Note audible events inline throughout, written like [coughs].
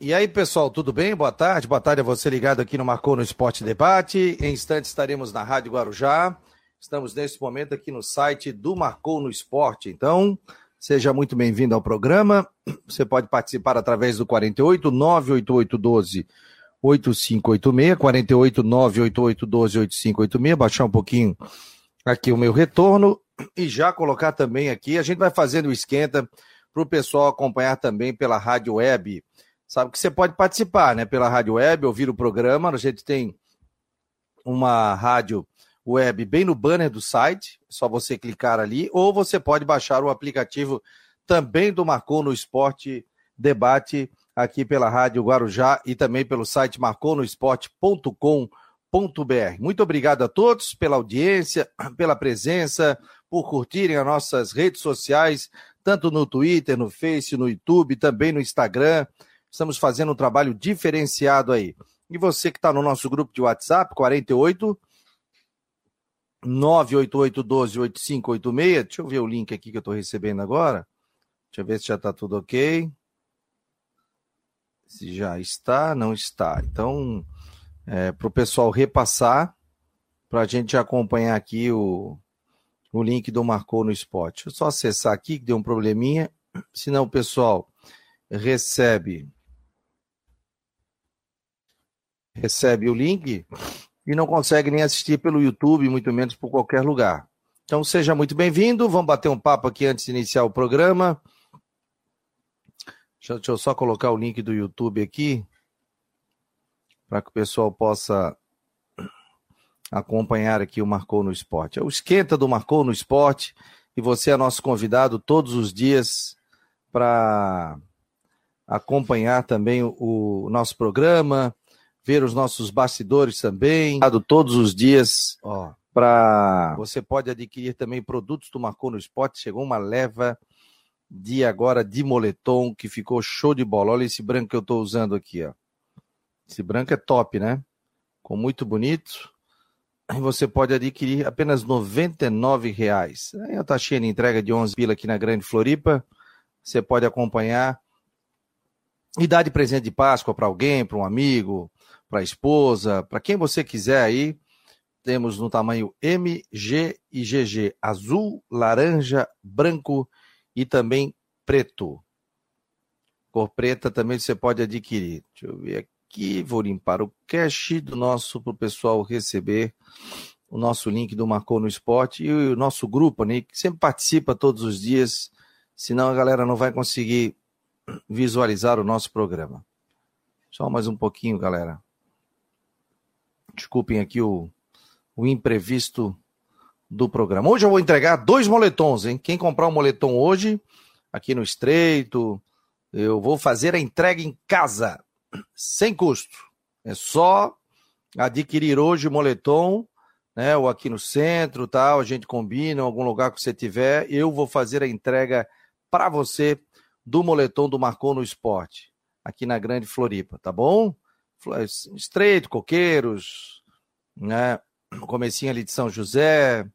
E aí, pessoal, tudo bem? Boa tarde. Boa tarde a você ligado aqui no Marcou no Esporte Debate. Em instantes estaremos na Rádio Guarujá. Estamos nesse momento aqui no site do Marcou no Esporte. Então, seja muito bem-vindo ao programa. Você pode participar através do 48 98812 8586, 48 98812 8586, baixar um pouquinho aqui o meu retorno e já colocar também aqui. A gente vai fazendo o esquenta para o pessoal acompanhar também pela rádio web sabe que você pode participar, né? Pela rádio web, ouvir o programa. A gente tem uma rádio web bem no banner do site, é só você clicar ali, ou você pode baixar o aplicativo também do Marcou no Esporte Debate aqui pela Rádio Guarujá e também pelo site marconosport.com.br. Muito obrigado a todos pela audiência, [clears throat] pela presença, por curtirem as nossas redes sociais, tanto no Twitter, no Face, no YouTube, também no Instagram. Estamos fazendo um trabalho diferenciado aí. E você que está no nosso grupo de WhatsApp, 48 988 12 8586. Deixa eu ver o link aqui que eu estou recebendo agora. Deixa eu ver se já está tudo ok. Se já está, não está. Então, é, para o pessoal repassar, para a gente acompanhar aqui o, o link do Marcou no Spot. Deixa eu só acessar aqui, que deu um probleminha. Senão o pessoal recebe recebe o link e não consegue nem assistir pelo YouTube, muito menos por qualquer lugar. Então seja muito bem-vindo, vamos bater um papo aqui antes de iniciar o programa. Deixa, deixa eu só colocar o link do YouTube aqui, para que o pessoal possa acompanhar aqui o Marcou no Esporte. É o esquenta do Marcou no Esporte e você é nosso convidado todos os dias para acompanhar também o, o nosso programa, ver os nossos bastidores também, todos os dias, ó, para você pode adquirir também produtos do Marcou no Esporte, chegou uma leva de agora de moletom que ficou show de bola. Olha esse branco que eu estou usando aqui, ó. Esse branco é top, né? Com muito bonito. E você pode adquirir apenas R$ reais. Aí a taxinha de entrega de 11 pila aqui na Grande Floripa. Você pode acompanhar e dar de presente de Páscoa para alguém, para um amigo, para a esposa, para quem você quiser aí. Temos no tamanho M, G e GG, azul, laranja, branco e também preto. Cor preta também você pode adquirir. Deixa eu ver aqui, vou limpar o cache do nosso para o pessoal receber o nosso link do Marcou no Esporte e o nosso grupo, né, que sempre participa todos os dias, senão a galera não vai conseguir visualizar o nosso programa. Só mais um pouquinho, galera. Desculpem aqui o, o imprevisto do programa. Hoje eu vou entregar dois moletons, hein? Quem comprar um moletom hoje, aqui no Estreito, eu vou fazer a entrega em casa, sem custo. É só adquirir hoje o moletom, né? Ou aqui no centro, tal, a gente combina, em algum lugar que você tiver, eu vou fazer a entrega para você do moletom do Marcou no Esporte, aqui na Grande Floripa, tá bom? Estreito, Coqueiros, né? Comecinho ali de São José,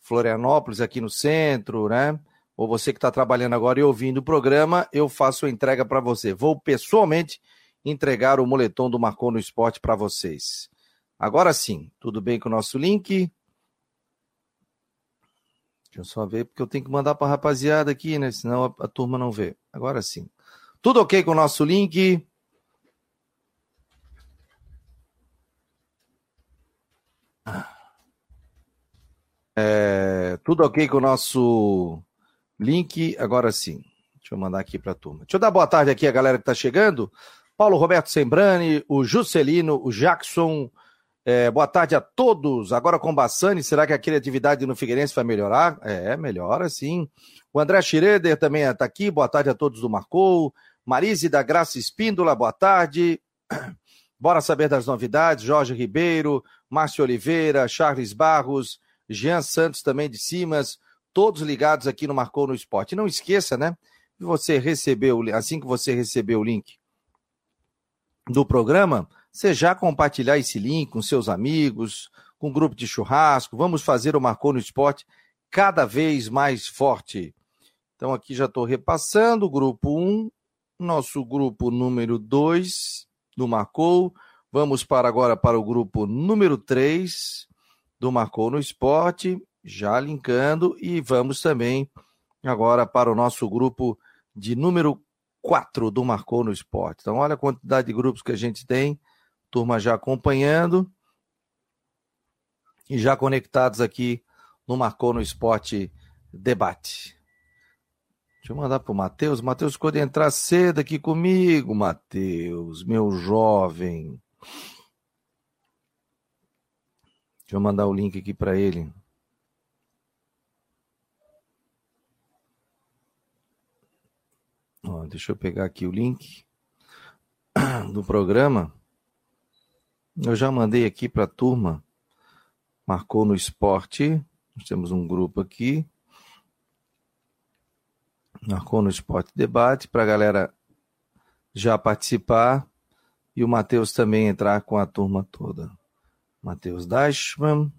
Florianópolis aqui no centro, né? Ou você que está trabalhando agora e ouvindo o programa, eu faço a entrega para você. Vou pessoalmente entregar o moletom do Marcou no Esporte para vocês. Agora sim, tudo bem com o nosso link? Deixa eu só ver, porque eu tenho que mandar para a rapaziada aqui, né? Senão a, a turma não vê. Agora sim. Tudo ok com o nosso link? É, tudo ok com o nosso link? Agora sim. Deixa eu mandar aqui para a turma. Deixa eu dar boa tarde aqui a galera que está chegando. Paulo Roberto Sembrani, o Juscelino, o Jackson. É, boa tarde a todos. Agora com Bassani, será que a criatividade no Figueirense vai melhorar? É, melhora sim. O André Schroeder também está aqui. Boa tarde a todos do Marcou. Marise da Graça Espíndola, boa tarde. [clears throat] Bora saber das novidades. Jorge Ribeiro, Márcio Oliveira, Charles Barros, Jean Santos também de Simas, todos ligados aqui no Marcou no Esporte. não esqueça, né? Você recebeu, assim que você recebeu o link do programa, você já compartilhar esse link com seus amigos, com o grupo de churrasco. Vamos fazer o Marcou no Esporte cada vez mais forte. Então aqui já estou repassando, grupo 1, nosso grupo número 2 do Marcou. Vamos para agora para o grupo número 3 do Marcou no Esporte, já linkando, e vamos também agora para o nosso grupo de número 4 do Marcou no Esporte. Então, olha a quantidade de grupos que a gente tem, turma já acompanhando e já conectados aqui no Marcou no Esporte Debate. Deixa eu mandar para o Matheus. Matheus ficou entrar cedo aqui comigo, Matheus, meu jovem. Deixa eu mandar o link aqui para ele. Ó, deixa eu pegar aqui o link [clears throat] do programa. Eu já mandei aqui para a turma. Marcou no esporte. Nós temos um grupo aqui. Marcou no Esporte Debate para a galera já participar e o Matheus também entrar com a turma toda. Matheus Dashman,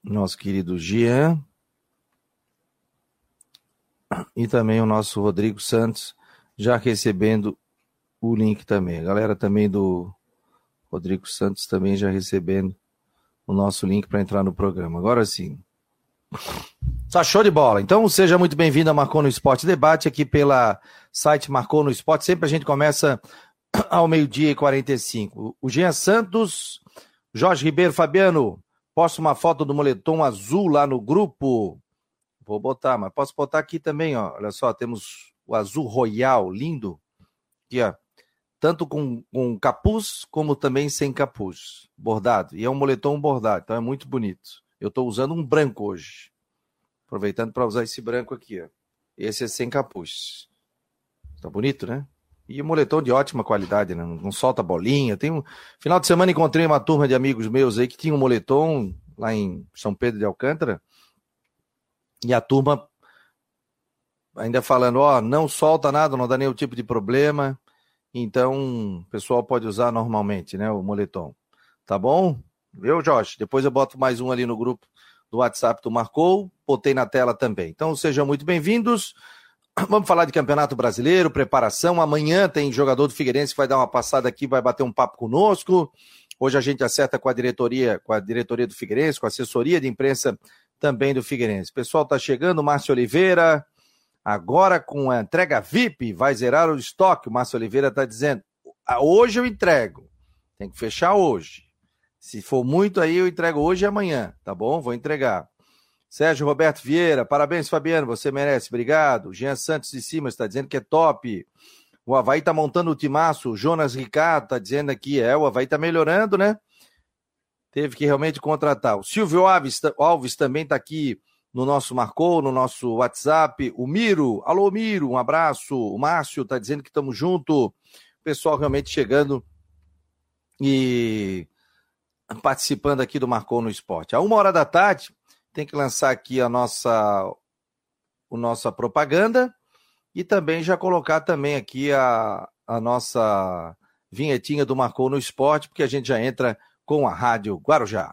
nosso querido Jean e também o nosso Rodrigo Santos já recebendo o link também. A galera também do Rodrigo Santos também já recebendo o nosso link para entrar no programa. Agora sim. Tá show de bola. Então seja muito bem-vindo a Marcou no Esporte Debate aqui pela site Marcou no Esporte. Sempre a gente começa [clears throat] ao meio-dia e 45. O Jean Santos, Jorge Ribeiro, Fabiano, posto uma foto do moletom azul lá no grupo. Vou botar, mas posso botar aqui também, ó. Olha só, temos o azul royal, lindo. Aqui, ó. Tanto com, com capuz, como também sem capuz. Bordado. E é um moletom bordado, então é muito bonito. Eu estou usando um branco hoje. Aproveitando para usar esse branco aqui, ó. Esse é sem capuz. Tá bonito, né? E o moletom de ótima qualidade, né? Não solta bolinha. Tem um... Final de semana encontrei uma turma de amigos meus aí que tinha um moletom lá em São Pedro de Alcântara. E a turma ainda falando, ó, não solta nada, não dá nenhum tipo de problema. Então, o pessoal pode usar normalmente, né, o moletom. Tá bom? Viu, Jorge? Depois eu boto mais um ali no grupo do WhatsApp do Marcou, botei na tela também. Então sejam muito bem-vindos. [clears throat] Vamos falar de Campeonato Brasileiro, preparação. Amanhã tem jogador do Figueirense que vai dar uma passada aqui, vai bater um papo conosco. Hoje a gente acerta com a diretoria, com a diretoria do Figueirense, com a assessoria de imprensa também do Figueirense. Pessoal tá chegando, Márcio Oliveira, agora com a entrega VIP, vai zerar o estoque. O Márcio Oliveira está dizendo: ah, hoje eu entrego, tem que fechar hoje. Se for muito aí, eu entrego hoje e amanhã, tá bom? Vou entregar. Sérgio Roberto Vieira, parabéns, Fabiano, você merece, obrigado. Jean Santos de Cima está dizendo que é top. O Havaí está montando o timaço. Jonas Ricardo está dizendo aqui, é, o Havaí está melhorando, né? Teve que realmente contratar. O Silvio Alves, Alves também está aqui no nosso Marcou, no nosso WhatsApp. O Miro, alô Miro, um abraço. O Márcio está dizendo que estamos junto. O pessoal realmente chegando e participando aqui do Marcou no Esporte. A uma hora da tarde, tem que lançar aqui a nossa, o nossa propaganda e também já colocar também aqui a, a nossa vinhetinha do Marcou no Esporte, porque a gente já entra com a Rádio Guarujá.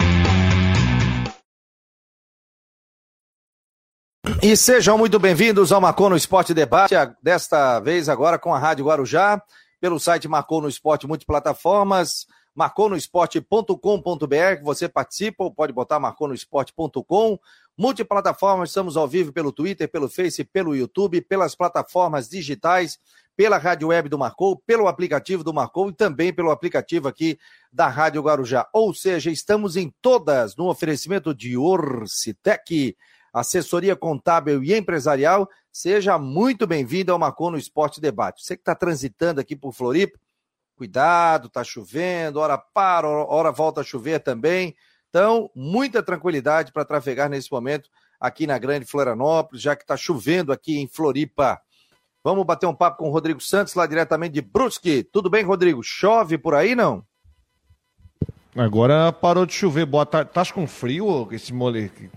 E sejam muito bem-vindos ao Marcou no Esporte Debate, desta vez agora com a Rádio Guarujá, pelo site Marcou no Esporte multiplataformas, marconosport.com.br, você participa ou pode botar marconosport.com, multiplataformas, estamos ao vivo pelo Twitter, pelo Face, pelo YouTube, pelas plataformas digitais, pela rádio web do Marcou, pelo aplicativo do Marcou e também pelo aplicativo aqui da Rádio Guarujá. Ou seja, estamos em todas no oferecimento de Orcitec, assessoria contábil e empresarial. Seja muito bem-vindo ao Marcou no Esporte Debate. Você que está transitando aqui por Floripa, cuidado, está chovendo, hora para, hora volta a chover também. Então, muita tranquilidade para trafegar nesse momento aqui na Grande Florianópolis, já que está chovendo aqui em Floripa. Vamos bater um papo com o Rodrigo Santos, lá diretamente de Brusque. Tudo bem, Rodrigo? Chove por aí, não? Agora parou de chover. Boa tarde. Tá com frio esse moleque?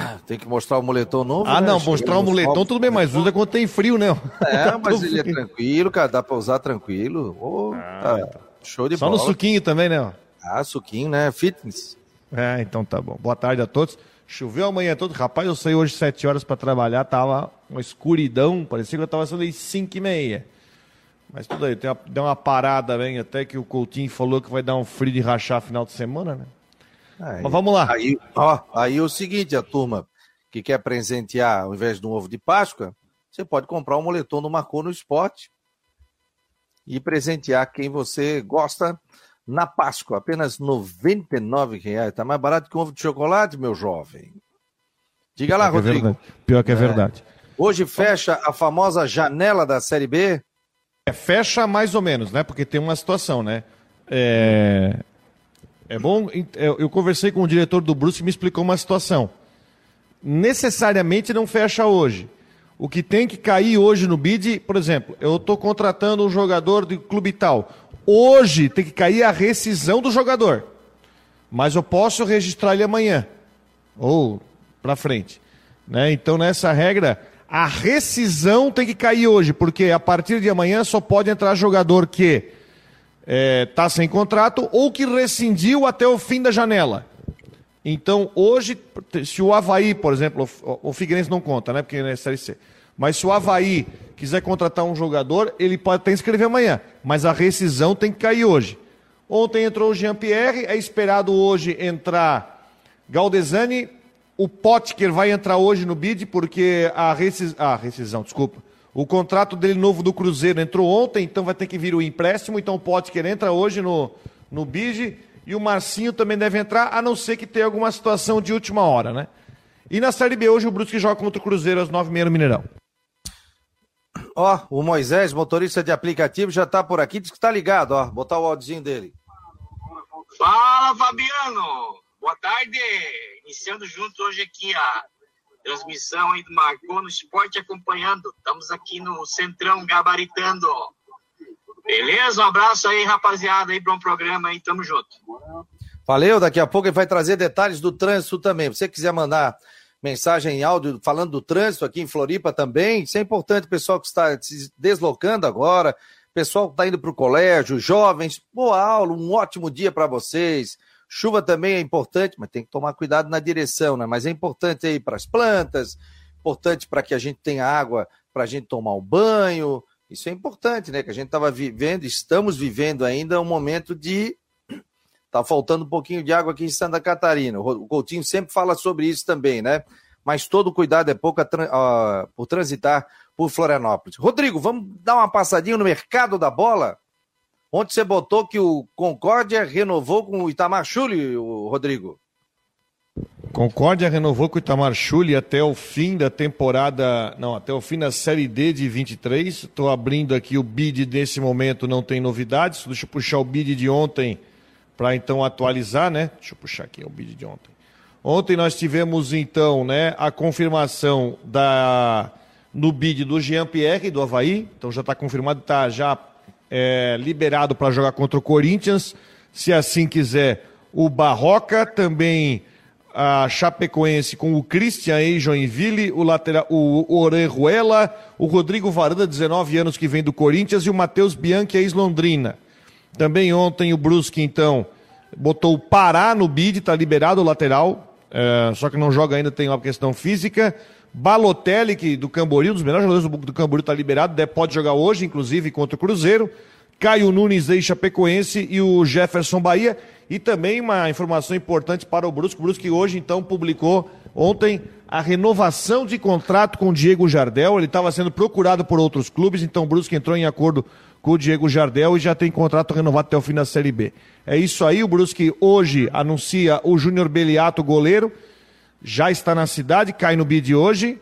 [coughs] Tem que mostrar o moletom novo. Ah, né? não, mostrar o moletom tudo bem, mas usa quando tem frio, né? É, [laughs] mas ele é tranquilo, cara, dá pra usar tranquilo. Oh, ah, tá. Então. Show de Só bola. Só no suquinho também, né? Ah, suquinho, né? Fitness. É, então tá bom. Boa tarde a todos. Choveu amanhã todo. Rapaz, eu saí hoje 7 horas para trabalhar, tava uma escuridão, parecia que eu tava saindo às 5 e meia. Mas tudo aí, uma, deu uma parada, bem, até que o Coutinho falou que vai dar um frio de rachar final de semana, né? Aí, Mas vamos lá. Aí, ó, aí o seguinte, a turma que quer presentear, ao invés de um ovo de Páscoa, você pode comprar um moletom do Marcou no Esporte e presentear quem você gosta na Páscoa, apenas R$ 99,00. Está mais barato que um ovo de chocolate, meu jovem. Diga lá, Pior Rodrigo. Que é Pior que é, é, verdade. Hoje fecha a famosa janela da Série B? É, fecha mais ou menos, né? Porque tem uma situação, né? É, é bom. Eu conversei com o diretor do Bruce e me explicou uma situação. Necessariamente não fecha hoje. O que tem que cair hoje no bid, por exemplo, eu estou contratando um jogador de clube tal. Hoje tem que cair a rescisão do jogador. Mas eu posso registrar ele amanhã. Ou para frente. Né? Então, nessa regra, a rescisão tem que cair hoje, porque a partir de amanhã só pode entrar jogador que está é, tá sem contrato ou que rescindiu até o fim da janela. Então, hoje, se o Havaí, por exemplo, o Figueirense não conta, né? Porque é Série C. Mas se o Havaí quiser contratar um jogador, ele pode até inscrever amanhã. Mas a rescisão tem que cair hoje. Ontem entrou o Jean-Pierre, é esperado hoje entrar Galdesani. O Potker vai entrar hoje no bid, porque a, rescis... ah, rescisão, desculpa. O contrato dele novo do Cruzeiro entrou ontem, então vai ter que vir o empréstimo. Então o Potker entra hoje no, no bid. E o Marcinho também deve entrar, a não ser que tenha alguma situação de última hora, né? E na Série B hoje o Brusque joga contra o Cruzeiro às 9h30 no Mineirão. Ó, o Moisés, motorista de aplicativo, já tá por aqui, diz que tá ligado, ó. Botar o áudiozinho dele. Fala, Fabiano! Boa tarde! Iniciando junto hoje aqui a transmissão aí do Marcou no Esporte acompanhando. Estamos aqui no Centrão gabaritando. Beleza? Um abraço aí, rapaziada, aí para um programa aí, tamo junto. Valeu, daqui a pouco ele vai trazer detalhes do trânsito também. Se você quiser mandar mensagem em áudio falando do trânsito aqui em Floripa também. Isso é importante, pessoal que está se deslocando agora, pessoal que está indo para o colégio, jovens. Boa aula, um ótimo dia para vocês. Chuva também é importante, mas tem que tomar cuidado na direção, né? Mas é importante aí para as plantas, importante para que a gente tenha água para a gente tomar um banho. Isso é importante, né? Que a gente estava vivendo, estamos vivendo ainda um momento de [clears throat] Tá faltando um pouquinho de água aqui em Santa Catarina. O Coutinho sempre fala sobre isso também, né? Mas todo cuidado é pouco uh, por transitar por Florianópolis. Rodrigo, vamos dar uma passadinha no mercado da bola? Onde você botou que o Concórdia renovou com o Itamar Chuli, Rodrigo? Concórdia renovou com o Itamar Chuli até o fim da temporada, não, até o fim da Série D de 23. Estou abrindo aqui o bid desse momento, não tem novidades. Deixa eu puxar o bid de ontem para então atualizar, né? Deixa eu puxar aqui o vídeo de ontem. Ontem nós tivemos então, né, a confirmação da no bid do Jean Pierre do Havaí, então já está confirmado, está já é, liberado para jogar contra o Corinthians, se assim quiser. O Barroca também a Chapecoense com o Christian em Joinville, o lateral, o Orejuela, o Rodrigo Varanda, 19 anos que vem do Corinthians e o Matheus Bianchi ex-Londrina. Também ontem o Brusque, então, botou o Pará no bid, está liberado o lateral, é, só que não joga ainda, tem uma questão física. Balotelli, que do Camboriú, um dos melhores jogadores do, do Camboriú, está liberado, pode jogar hoje, inclusive, contra o Cruzeiro. Caio Nunes, ex Chapecoense, e o Jefferson Bahia. E também uma informação importante para o Brusque. O Brusque hoje, então, publicou Ontem, a renovação de contrato com o Diego Jardel, ele estava sendo procurado por outros clubes, então o Brusque entrou em acordo com o Diego Jardel e já tem contrato renovado até o fim da Série B. É isso aí, o Brusque hoje anuncia o Júnior Beliato, goleiro, já está na cidade, cai no bid hoje.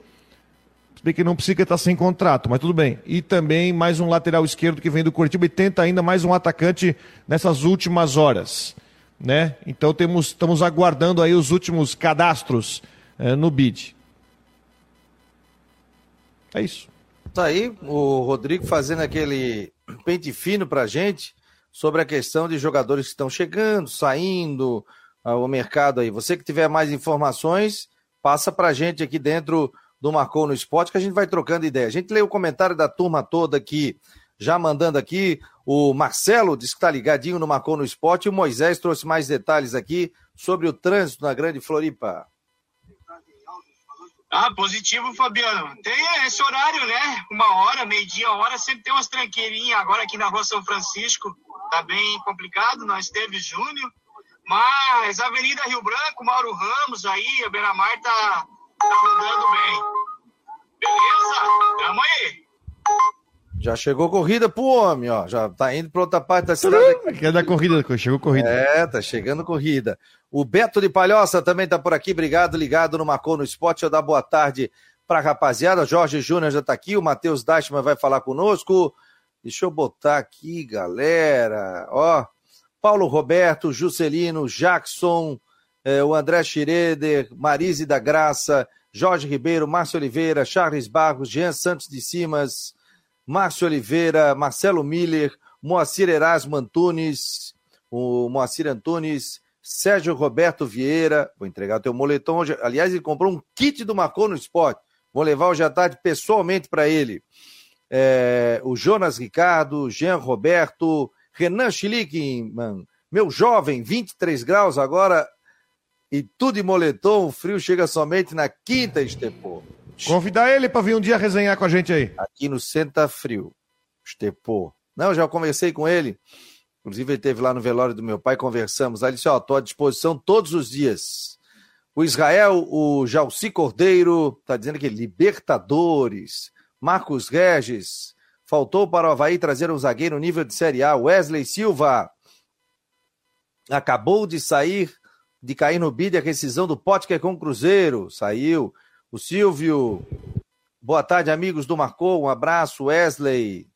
Bem que não precisa estar sem contrato, mas tudo bem. E também mais um lateral esquerdo que vem do Curitiba e tenta ainda mais um atacante nessas últimas horas. Né? Então temos, estamos aguardando aí os últimos cadastros é, no BID. É isso. Tá aí o Rodrigo fazendo aquele pente fino pra gente sobre a questão de jogadores que estão chegando, saindo, uh, o mercado aí. Você que tiver mais informações, passa pra gente aqui dentro do Marcou no Esporte que a gente vai trocando ideia. A gente lê o comentário da turma toda aqui, já mandando aqui. O Marcelo disse que está ligadinho no Marcou no Esporte e o Moisés trouxe mais detalhes aqui sobre o trânsito na Grande Floripa. Ah, positivo, Fabiano. Tem esse horário, né? Uma hora, meio-dia, hora, sempre tem umas tranqueirinhas. Agora aqui na rua São Francisco tá bem complicado, nós teve Júnior. Mas Avenida Rio Branco, Mauro Ramos aí, a Beira-Mar tá, tá rodando bem. Beleza? Tamo aí. Já chegou corrida pro homem, ó. Já tá indo pra outra parte da cidade. [laughs] É da corrida, chegou corrida. É, tá chegando corrida. O Beto de Palhoça também tá por aqui. Obrigado, ligado no Marcou no Esporte. Eu dar boa tarde pra rapaziada. Jorge Júnior já tá aqui. O Matheus Dashman vai falar conosco. Deixa eu botar aqui, galera. Ó, Paulo Roberto, Juscelino, Jackson, eh, o André Schroeder, Marise da Graça, Jorge Ribeiro, Márcio Oliveira, Charles Barros, Jean Santos de Simas, Márcio Oliveira, Marcelo Miller, Moacir Erasmo Antunes, o Moacir Antunes, Sérgio Roberto Vieira. Vou entregar teu moletom hoje. Aliás, ele comprou um kit do Marcou no Esporte. Vou levar hoje à tarde pessoalmente para ele. É, o Jonas Ricardo, Jean Roberto, Renan Schlickman, meu jovem, 23 graus agora, e tudo em moletom, o frio chega somente na quinta, Estepô. Convidar ele para vir um dia resenhar com a gente aí. Aqui no Senta Frio, Estepô. Não, já conversei com ele. Inclusive, ele esteve lá no velório do meu pai, conversamos. Aí ele disse: Ó, estou à disposição todos os dias. O Israel, o Jalci Cordeiro, está dizendo aqui: Libertadores. Marcos Regis, faltou para o Havaí trazer um zagueiro nível de Série A. Wesley Silva acabou de sair, de cair no bid a rescisão do Potker com o Cruzeiro. Saiu. O Silvio, boa tarde, amigos do Marcou. Um abraço, Wesley.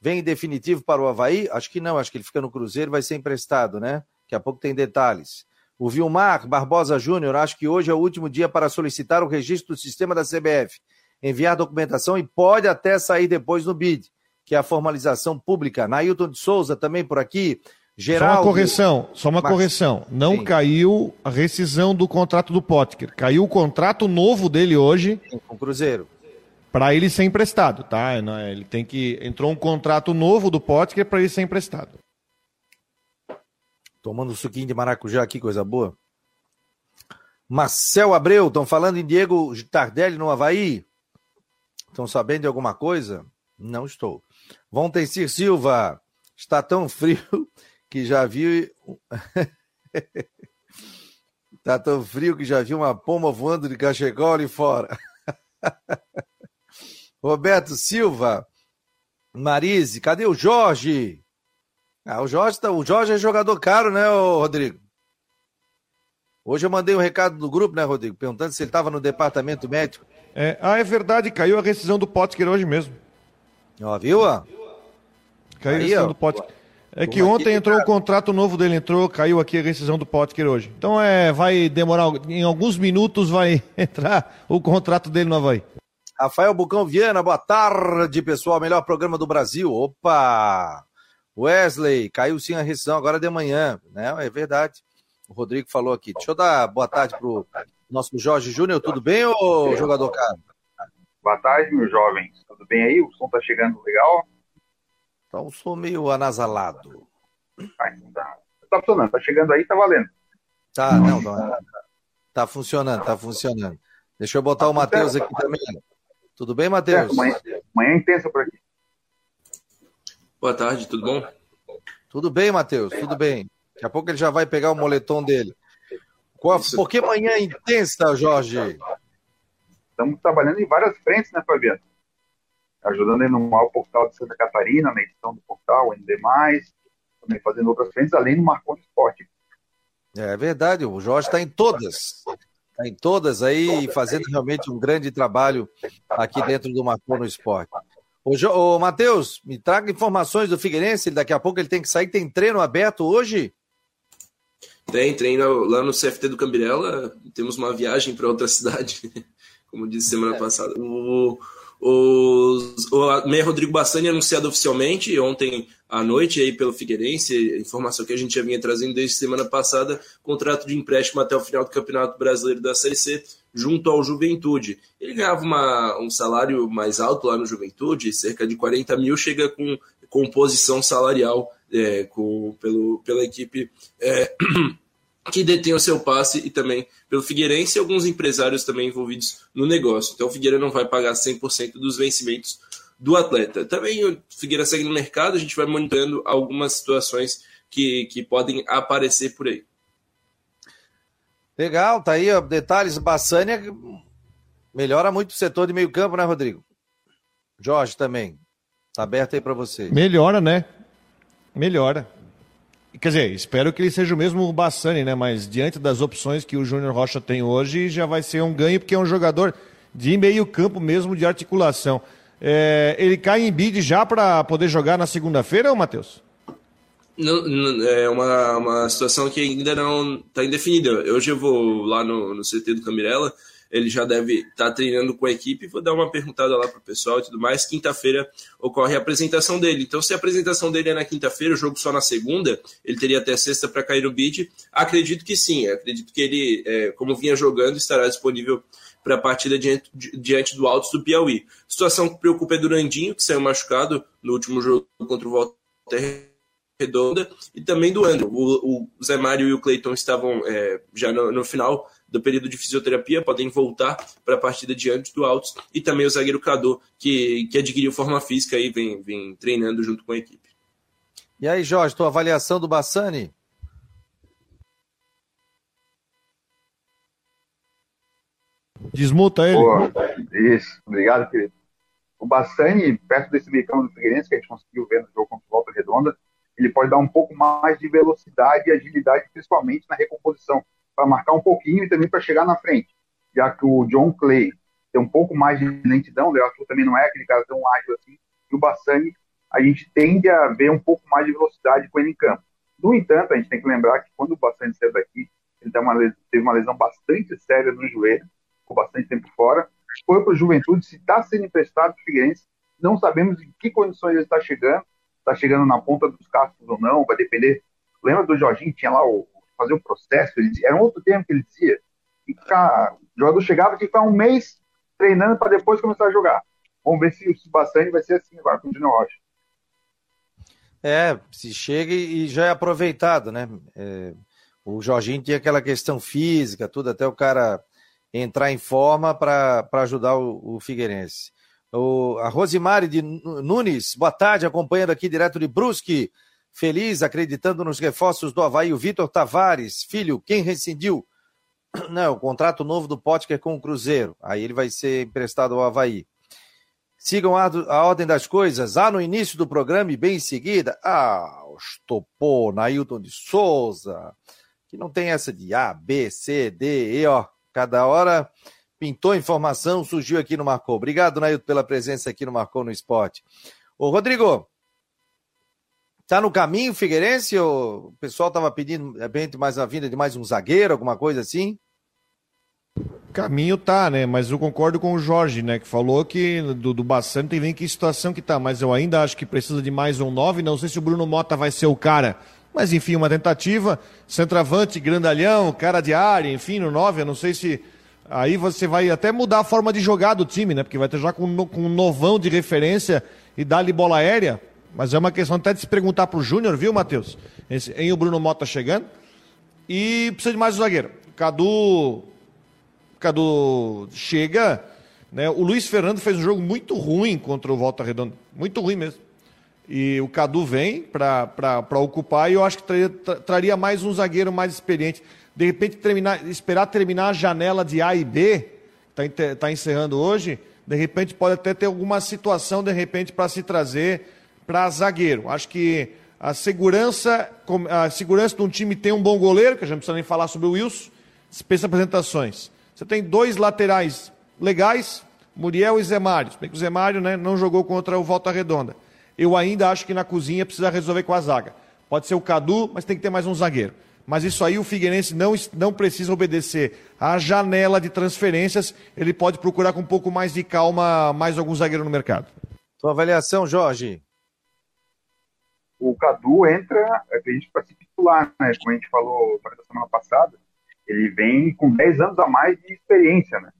Vem em definitivo para o Havaí? Acho que não, acho que ele fica no Cruzeiro, vai ser emprestado, né? Daqui a pouco tem detalhes. O Vilmar Barbosa Júnior, acho que hoje é o último dia para solicitar o registro do sistema da CBF, enviar documentação e pode até sair depois no BID, que é a formalização pública. Nailton de Souza também por aqui. Geraldo... Só uma correção, só uma Mas... correção. Não Sim. caiu a rescisão do contrato do Potker. Caiu o contrato novo dele hoje. Sim, com o Cruzeiro para ele ser emprestado, tá? Ele tem que entrou um contrato novo do Potker para ele ser emprestado. Tomando um suquinho de maracujá aqui, coisa boa. Marcel Abreu, estão falando em Diego Tardelli no Havaí? Estão sabendo de alguma coisa? Não estou. Vão Tencir Silva, está tão frio que já viu. [laughs] está tão frio que já viu uma pomba voando de cachecol ali fora. [laughs] Roberto Silva, Marise, cadê o Jorge? Ah, o Jorge, tá, o Jorge é jogador caro, né, Rodrigo? Hoje eu mandei um recado do grupo, né, Rodrigo? Perguntando se ele estava no departamento médico. É, ah, é verdade, caiu a rescisão do Potker hoje mesmo. Ó, viu? Ó? Caiu a rescisão ó, do Potker. É que ontem entrou o um contrato novo dele, entrou, caiu aqui a rescisão do Potker hoje. Então é, vai demorar, em alguns minutos vai [laughs] entrar o contrato dele no Havaí. Rafael Bucão Viana, boa tarde, pessoal. Melhor programa do Brasil. Opa! Wesley, caiu sim a rescisão agora de manhã, né? É verdade. O Rodrigo falou aqui. Deixa eu dar boa tarde pro nosso Jorge Júnior. Tudo bem, ô jogador caro? Boa tarde, meus jovens. Tudo bem aí? O som tá chegando legal? Então, o som meio anasalado. Ah, então tá. tá funcionando. Tá chegando aí, tá valendo. Tá, não, não. Tá funcionando, tá funcionando. Deixa eu botar tá o Matheus aqui também. Tudo bem, Matheus? É, manhã, manhã intensa por aqui. Boa tarde, tudo bom? Tudo bem, Matheus, tudo bem. Daqui a pouco ele já vai pegar o moletom dele. Qual, por que manhã intensa, Jorge? Estamos trabalhando em várias frentes, né, Fabiano? Ajudando a no o portal de Santa Catarina, na edição do portal, ainda mais, também fazendo outras frentes, além do Marconi Esporte. É verdade, o Jorge está em todas. Está em todas aí, fazendo realmente um grande trabalho aqui dentro do Marconi Esporte. Ô, ô Matheus, me traga informações do Figueirense, daqui a pouco ele tem que sair, tem treino aberto hoje? Tem, treino lá no CFT do Cambirela, temos uma viagem para outra [laughs] cidade, como disse semana é. passada. O, o, o Meia Rodrigo Bassani anunciado oficialmente ontem à noite aí pelo Figueirense, informação que a gente já vinha trazendo desde semana passada, contrato de empréstimo até o final do Campeonato Brasileiro da Série C, junto ao Juventude. Ele ganhava uma, um salário mais alto lá no Juventude, cerca de 40 mil, chega com composição salarial é, com, pelo, pela equipe é, [clears throat] que detém o seu passe e também pelo Figueirense e alguns empresários também envolvidos no negócio. Então o Figueira não vai pagar 100% dos vencimentos do atleta. Também o Figueira segue no mercado, a gente vai monitorando algumas situações que, que podem aparecer por aí. Legal, tá aí, ó, detalhes, Bassânia melhora muito o setor de meio campo, né, Rodrigo? Jorge também, tá aberto aí para você. Melhora, né? melhora. Quer dizer, espero que ele seja o mesmo Bassani, né? Mas diante das opções que o Júnior Rocha tem hoje, já vai ser um ganho, porque é um jogador de meio campo mesmo, de articulação. É, ele cai em bid já para poder jogar na segunda-feira, Matheus? Não, não, é uma, uma situação que ainda não está indefinida. Hoje eu vou lá no, no CT do Camirela, ele já deve estar tá treinando com a equipe. Vou dar uma perguntada lá para o pessoal e tudo mais. Quinta-feira ocorre a apresentação dele. Então, se a apresentação dele é na quinta-feira, o jogo só na segunda, ele teria até sexta para cair no bid? Acredito que sim. Acredito que ele, é, como vinha jogando, estará disponível para a partida diante, diante do Altos do Piauí. Situação que preocupa é Durandinho, que saiu machucado no último jogo contra o Volta Redonda, e também do André. O, o Zé Mário e o Cleiton estavam é, já no, no final do período de fisioterapia, podem voltar para a partida diante do Altos, e também o zagueiro Cadu, que, que adquiriu forma física e vem, vem treinando junto com a equipe. E aí, Jorge, tua avaliação do Bassani? Desmuta ele. Boa. Isso, obrigado, querido. O Bassani, perto desse bicão do Figueirense, que a gente conseguiu ver no jogo contra o Volta Redonda, ele pode dar um pouco mais de velocidade e agilidade, principalmente na recomposição para marcar um pouquinho e também para chegar na frente, já que o John Clay tem um pouco mais de lentidão, o Leo também não é aquele cara tão ágil assim, e o Bassani a gente tende a ver um pouco mais de velocidade com ele em campo. No entanto, a gente tem que lembrar que quando o Bassani saiu daqui, ele teve uma, lesão, teve uma lesão bastante séria no joelho, ficou bastante tempo fora, foi para o Juventude, se está sendo emprestado para o Figueirense, não sabemos em que condições ele está chegando, está chegando na ponta dos cascos ou não, vai depender. Lembra do Jorginho, tinha lá o fazer o processo, ele, era um outro termo que ele dizia. E, o jogador chegava de ficar um mês treinando para depois começar a jogar. Vamos ver se o Sebastião vai ser assim agora com o Junior Rocha. É, se chega e já é aproveitado, né? É, o Jorginho tinha aquela questão física, tudo, até o cara entrar em forma para ajudar o, o Figueirense. O, a Rosimari de Nunes, boa tarde, acompanhando aqui direto de Brusque feliz, acreditando nos reforços do Havaí. O Vitor Tavares, filho, quem rescindiu? [clears throat] Não, o contrato novo do Potker com o Cruzeiro. Aí ele vai ser emprestado ao Havaí. Sigam a, a ordem das coisas. Ah, no início do programa e bem em seguida. Ah, estopou, Nailton de Souza. Que não tem essa de A, B, C, D, E, ó. Cada hora pintou informação, surgiu aqui no Marcou. Obrigado, Nailton, pela presença aqui no Marcou no Esporte. Ô, Rodrigo, Tá no caminho, Figueirense? Ou o pessoal tava pedindo, de repente, mais a vinda de mais um zagueiro, alguma coisa assim? Caminho tá, né? Mas eu concordo com o Jorge, né? Que falou que do, do Bassani tem ver que situação que tá. Mas eu ainda acho que precisa de mais um nove. Não sei se o Bruno Mota vai ser o cara. Mas enfim, uma tentativa. Centroavante, grandalhão, cara de área, enfim, no nove. Eu não sei se. Aí você vai até mudar a forma de jogar do time, né? Porque vai ter já com, com um novão de referência e dar-lhe bola aérea. Mas é uma questão até de se perguntar para o Júnior, viu, Matheus? Em o Bruno Mota chegando. E precisa de mais um zagueiro. Cadu. Cadu chega. Né? O Luiz Fernando fez um jogo muito ruim contra o Volta Redonda. Muito ruim mesmo. E o Cadu vem para ocupar e eu acho que traria, traria mais um zagueiro mais experiente. De repente, terminar, esperar terminar a janela de A e B, está tá encerrando hoje, de repente pode até ter alguma situação, de repente, para se trazer para zagueiro. Acho que a segurança, a segurança de um time tem um bom goleiro, que a gente não precisa nem falar sobre o Wilson, dispensa apresentações. Você tem dois laterais legais, Muriel e Zé Mário. Se bem que o Zé Mário né, não jogou contra o Volta Redonda. Eu ainda acho que na cozinha precisa resolver com a zaga. Pode ser o Cadu, mas tem que ter mais um zagueiro. Mas isso aí o Figueirense não, não precisa obedecer à janela de transferências. Ele pode procurar com um pouco mais de calma mais algum zagueiro no mercado. Sua avaliação, Jorge? O Cadu entra, acredito, para se titular, né? Como a gente falou na semana passada, ele vem com 10 anos a mais de experiência, né?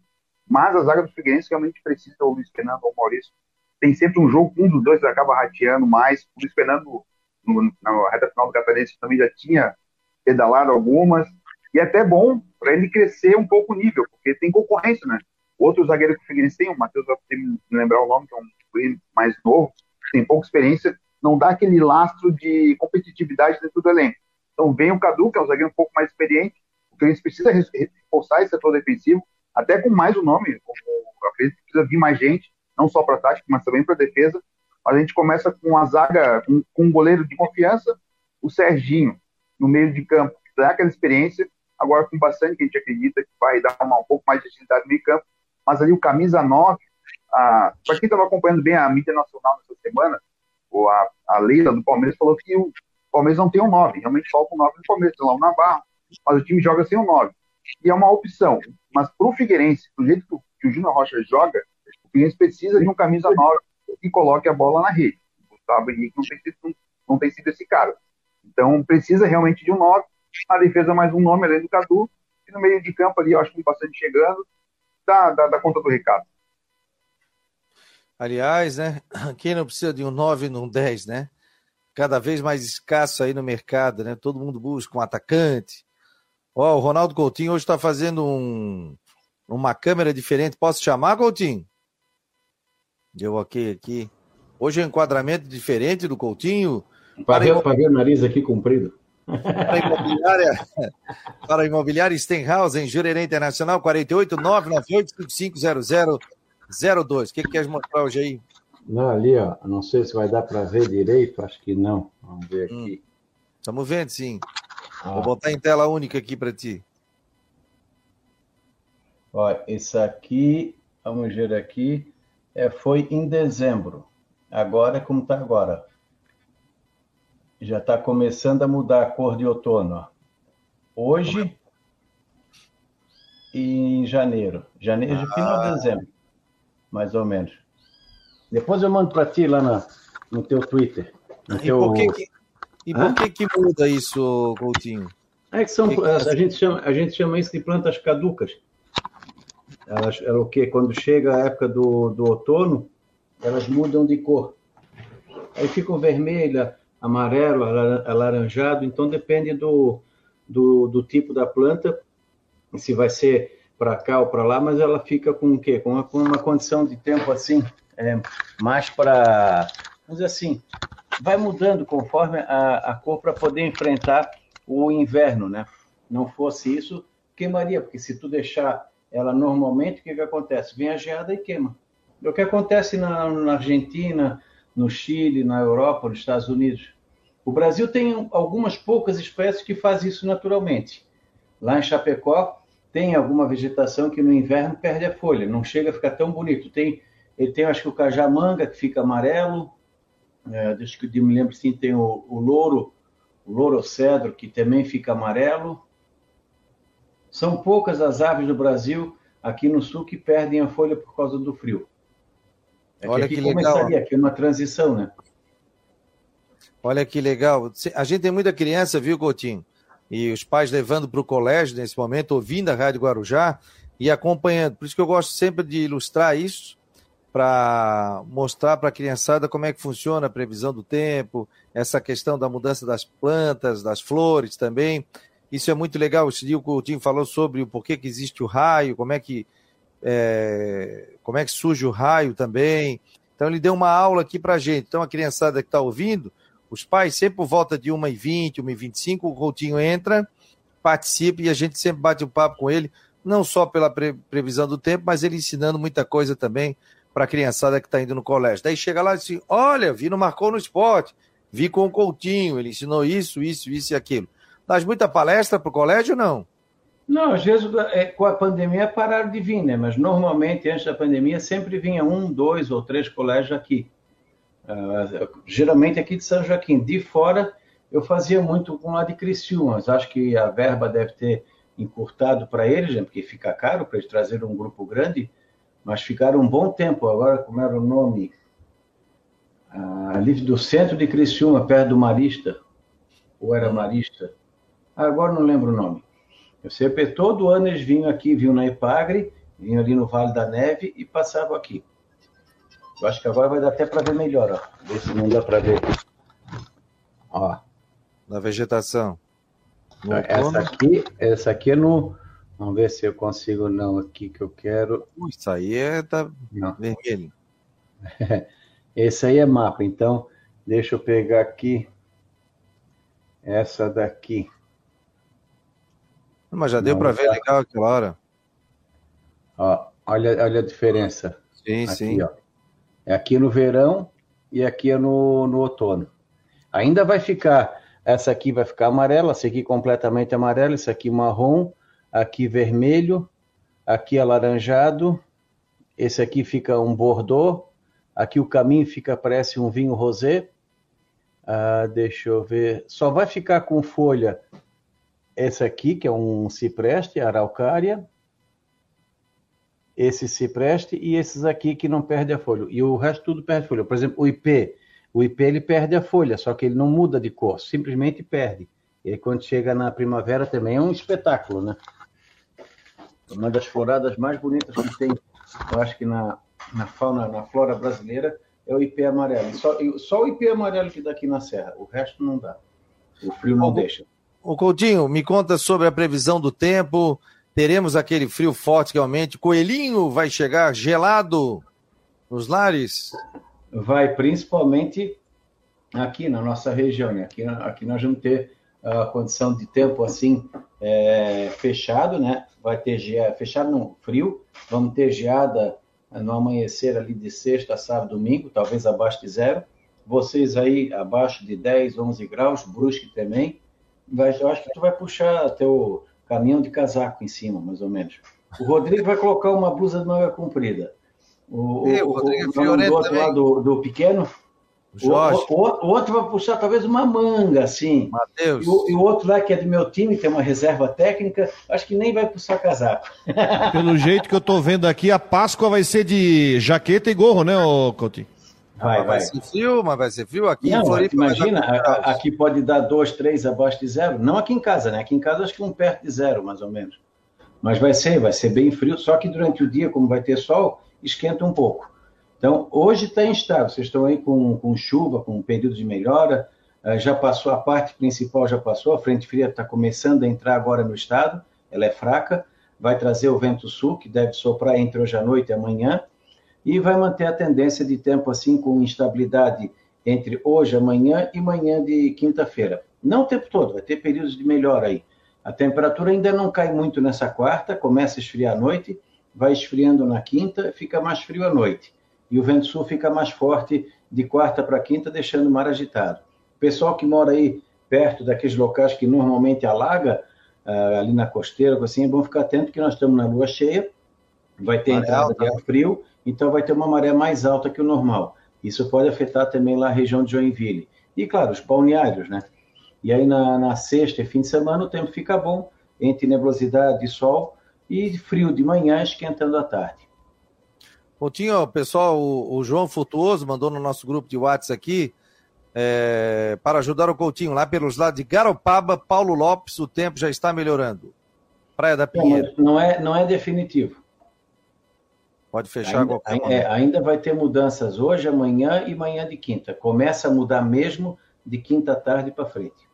Mas a zaga do Figueirense realmente precisa, o Luiz Fernando ou o Maurício, tem sempre um jogo, um dos dois acaba rateando mais. O Luiz Fernando, no, na reta final do Catarinense, também já tinha pedalado algumas. E é até bom para ele crescer um pouco o nível, porque tem concorrência, né? Outro zagueiro que o Figueirense tem, o Matheus vai me lembrar o nome, que é um mais novo, tem pouca experiência, não dá aquele lastro de competitividade dentro do elenco. Então vem o Cadu, que é um zagueiro um pouco mais experiente, o Figueirense precisa reforçar esse setor defensivo, até com mais o um nome, como acredito precisa vir mais gente, não só para tática, mas também para defesa. A gente começa com a zaga, com, com, um goleiro de confiança, o Serginho, no meio de campo, que dá aquela experiência, agora com bastante que a gente acredita que vai dar uma, um pouco mais de agilidade no meio campo, mas ali o camisa 9, para quem estava acompanhando bem a mídia nacional nessa semana, ou a, a Leila do Palmeiras falou que o Palmeiras não tem um 9, realmente falta um 9 no Palmeiras, lá o Navarro, mas o time joga sem um 9 e é uma opção. Mas para o Figueirense, do jeito que o, que o Júnior Rocha joga, o Figueirense precisa de um camisa 9 que coloque a bola na rede. O Gustavo Henrique não tem, sido, não tem sido esse cara. Então precisa realmente de um 9. Na defesa, mais um nome além do Cadu. E no meio de campo ali, eu acho que bastante chegando. Dá, dá, dá conta do recado. Aliás, né? [clears throat] Quem não precisa de um 9 num 10, né? Cada vez mais escasso aí no mercado, né? Todo mundo busca um atacante, Ó, o Ronaldo Coutinho hoje está fazendo um, uma câmera diferente. Posso chamar, Coutinho? Deu ok aqui. Hoje é um enquadramento diferente do Coutinho. Para, ver, para ver o nariz aqui comprido. Para a imobiliária, [laughs] para imobiliária Stenhouse, em Jurerê Internacional, 48 998 550002. O que, que quer mostrar hoje aí? Não, ali, ó. Não sei se vai dar para ver direito, acho que não. Vamos ver aqui. Estamos hum, vendo, sim. Ah. Vou botar em tela única aqui para ti. Olha, esse aqui, vamos ver aqui, é, foi em dezembro. Agora, como está agora? Já está começando a mudar a cor de outono. Ó. Hoje e em janeiro. Janeiro, ah. final de dezembro, mais ou menos. Depois eu mando para ti lá na, no teu Twitter. No e teu... por que, que e por que, que muda isso, Coutinho? É que são. A, gente chama, a gente chama isso de plantas caducas. Elas, é o que quando chega a época do, do outono, elas mudam de cor. Aí ficam vermelha, amarelo, alaranjado, então depende do, do, do tipo da planta, se vai ser para cá ou para lá, mas ela fica com o quê? Com uma, com uma condição de tempo assim, é, mais para, vamos dizer assim, vai mudando conforme a, a cor para poder enfrentar o inverno, né? Não fosse isso, queimaria, porque se tu deixar ela normalmente, o que, que acontece? Vem a geada e queima. É o que acontece na, na Argentina, no Chile, na Europa, nos Estados Unidos. O Brasil tem algumas poucas espécies que fazem isso naturalmente. Lá em Chapecó, tem alguma vegetação que no inverno perde a folha, não chega a ficar tão bonito. Tem, ele tem, acho que o cajamanga, que fica amarelo, é, deixa que eu me lembro sim, tem o, o louro, o louro cedro, que também fica amarelo. São poucas as aves do Brasil aqui no sul que perdem a folha por causa do frio. É Olha que, que legal. aqui é uma transição, né? Olha que legal. A gente tem muita criança, viu, Coutinho? E os pais levando para o colégio nesse momento, ouvindo a Rádio Guarujá e acompanhando. Por isso que eu gosto sempre de ilustrar isso, para mostrar para a criançada como é que funciona a previsão do tempo, essa questão da mudança das plantas, das flores também. Isso é muito legal. Esse dia o Coutinho falou sobre o porquê que existe o raio, como é que, é, como é que surge o raio também. Então ele deu uma aula aqui pra gente. Então a criançada que está ouvindo, os pais sempre por volta de 1h20, 1h25, o Coutinho entra, participa e a gente sempre bate um papo com ele, não só pela pre previsão do tempo, mas ele ensinando muita coisa também para a criançada que está indo no colégio. Daí chega lá e diz assim: olha, vi no Marcou no Esporte, vi com o Coutinho, ele ensinou isso, isso, isso e aquilo. Dás muita palestra para o colégio ou não? Não, às vezes é, com a pandemia pararam de vir, né? Mas normalmente, antes da pandemia, sempre vinha um, dois ou três colégios aqui. Uh, geralmente aqui de São Joaquim. De fora, eu fazia muito com lá de Criciúma. Acho que a verba deve ter encurtado para eles, né? porque fica caro para eles trazerem um grupo grande, mas ficaram um bom tempo. Agora, como era o nome? Uh, ali do centro de Criciúma, perto do Marista. Ou era Marista? Ah, agora não lembro o nome eu sempre, todo ano eles vinham aqui, vinham na Ipagre, vinham ali no Vale da Neve e passavam aqui. Eu acho que agora vai dar até para ver melhor, ó. Ver se não dá para ver. Ó. Na vegetação. No essa aqui, essa aqui é no. Vamos ver se eu consigo não aqui que eu quero. Isso aí é tá não. vermelho. [laughs] Esse aí é mapa, então deixa eu pegar aqui essa daqui. Mas já deu para ver legal aquela hora. Ó, olha, olha a diferença. Sim, aqui, sim. Ó. É aqui no verão e aqui é no, no outono. Ainda vai ficar, essa aqui vai ficar amarela, essa aqui completamente amarela, essa aqui marrom, aqui vermelho, aqui alaranjado, esse aqui fica um bordô, aqui o caminho fica, parece um vinho rosé. Ah, deixa eu ver, só vai ficar com folha esse aqui, que é um cipreste, araucária, esse cipreste e esses aqui que não perde a folha. E o resto tudo perde folha. Por exemplo, o IP. O IP ele perde a folha, só que ele não muda de cor, simplesmente perde. E aí quando chega na primavera também é um espetáculo, né? Uma das floradas mais bonitas que tem, eu acho que na, na fauna, na flora brasileira, é o IP amarelo. Só, só o IP amarelo que dá aqui na serra, o resto não dá. O frio não deixa. O Coutinho, me conta sobre a previsão do tempo. Teremos aquele frio forte que aumente. Coelhinho vai chegar gelado nos lares? Vai, principalmente aqui na nossa região. Né? Aqui, aqui nós vamos ter a condição de tempo assim é, fechado, né? Vai ter geada, fechado não, frio. Vamos ter geada no amanhecer ali de sexta, sábado, domingo, talvez abaixo de zero. Vocês aí abaixo de 10, 11 graus, Brusque também vai, eu acho que tu vai puxar teu caminhão de casaco em cima, mais ou menos. O Rodrigo vai colocar uma blusa de manga comprida. O, o, o, Rodrigo o, do outro lado do, do pequeno, Jorge. O, o, o, outro vai puxar talvez uma manga, assim. Mateus. E o, e o outro lá, que é do meu time, tem uma reserva técnica, acho que nem vai puxar casaco. Pelo jeito que eu tô vendo aqui, a Páscoa vai ser de jaqueta e gorro, né, Coutinho? Vai, vai, vai. ser frio, mas vai ser frio aqui não, em Floripa. Imagina, aqui pode dar dois, três abaixo de zero. Não aqui em casa, né? Aqui em casa acho que um perto de zero, mais ou menos. Mas vai ser, vai ser bem frio, só que durante o dia, como vai ter sol, esquenta um pouco. Então, hoje está instável. Vocês estão aí com, com chuva, com um período de melhora. Eh, já passou, a parte principal já passou, a frente fria está começando a entrar agora no estado, ela é fraca, vai trazer o vento sul, que deve soprar entre hoje à noite e amanhã e vai manter a tendência de tempo assim com instabilidade entre hoje, amanhã e manhã de quinta-feira. Não o tempo todo, vai ter períodos de melhora aí. A temperatura ainda não cai muito nessa quarta, começa a esfriar à noite, vai esfriando na quinta, fica mais frio à noite. E o vento sul fica mais forte de quarta para quinta, deixando o mar agitado. O pessoal que mora aí perto daqueles locais que normalmente alaga, ah, ali na costeira, assim, é bom ficar atento que nós estamos na lua cheia, vai ter entrada de ar frio então vai ter uma maré mais alta que o normal. Isso pode afetar também lá a região de Joinville. E, claro, os balneários, né? E aí na, na sexta e fim de semana o tempo fica bom, entre nebulosidade e sol, e frio de manhã, esquentando à tarde. Coutinho, pessoal, o, o, João Futuoso mandou no nosso grupo de WhatsApp aqui, é, para ajudar o Coutinho, lá pelos lados de Garopaba, Paulo Lopes, o tempo já está melhorando. Praia da Pinheira. Não, não é, não é definitivo. Pode fechar ainda, qualquer momento. É, ainda vai ter mudanças hoje, amanhã e manhã de quinta. Começa a mudar mesmo de quinta tarde para frente.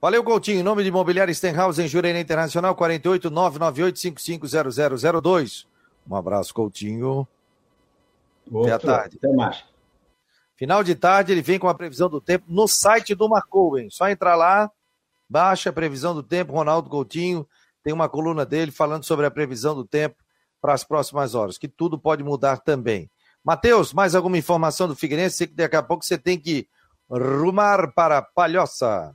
Valeu, Coutinho. Em nome de Imobiliária Stenhouse em Internacional, 48 998 Um abraço, Coutinho. Até a tarde. Até mais. Final de tarde, ele vem com a previsão do tempo no site do Marcou, hein? Só entrar lá, baixa a previsão do tempo, Ronaldo Coutinho tem uma coluna dele falando sobre a previsão do tempo para as próximas horas, que tudo pode mudar também. Matheus, mais alguma informação do Figueirense? Sei que daqui a pouco você tem que rumar para Palhoça.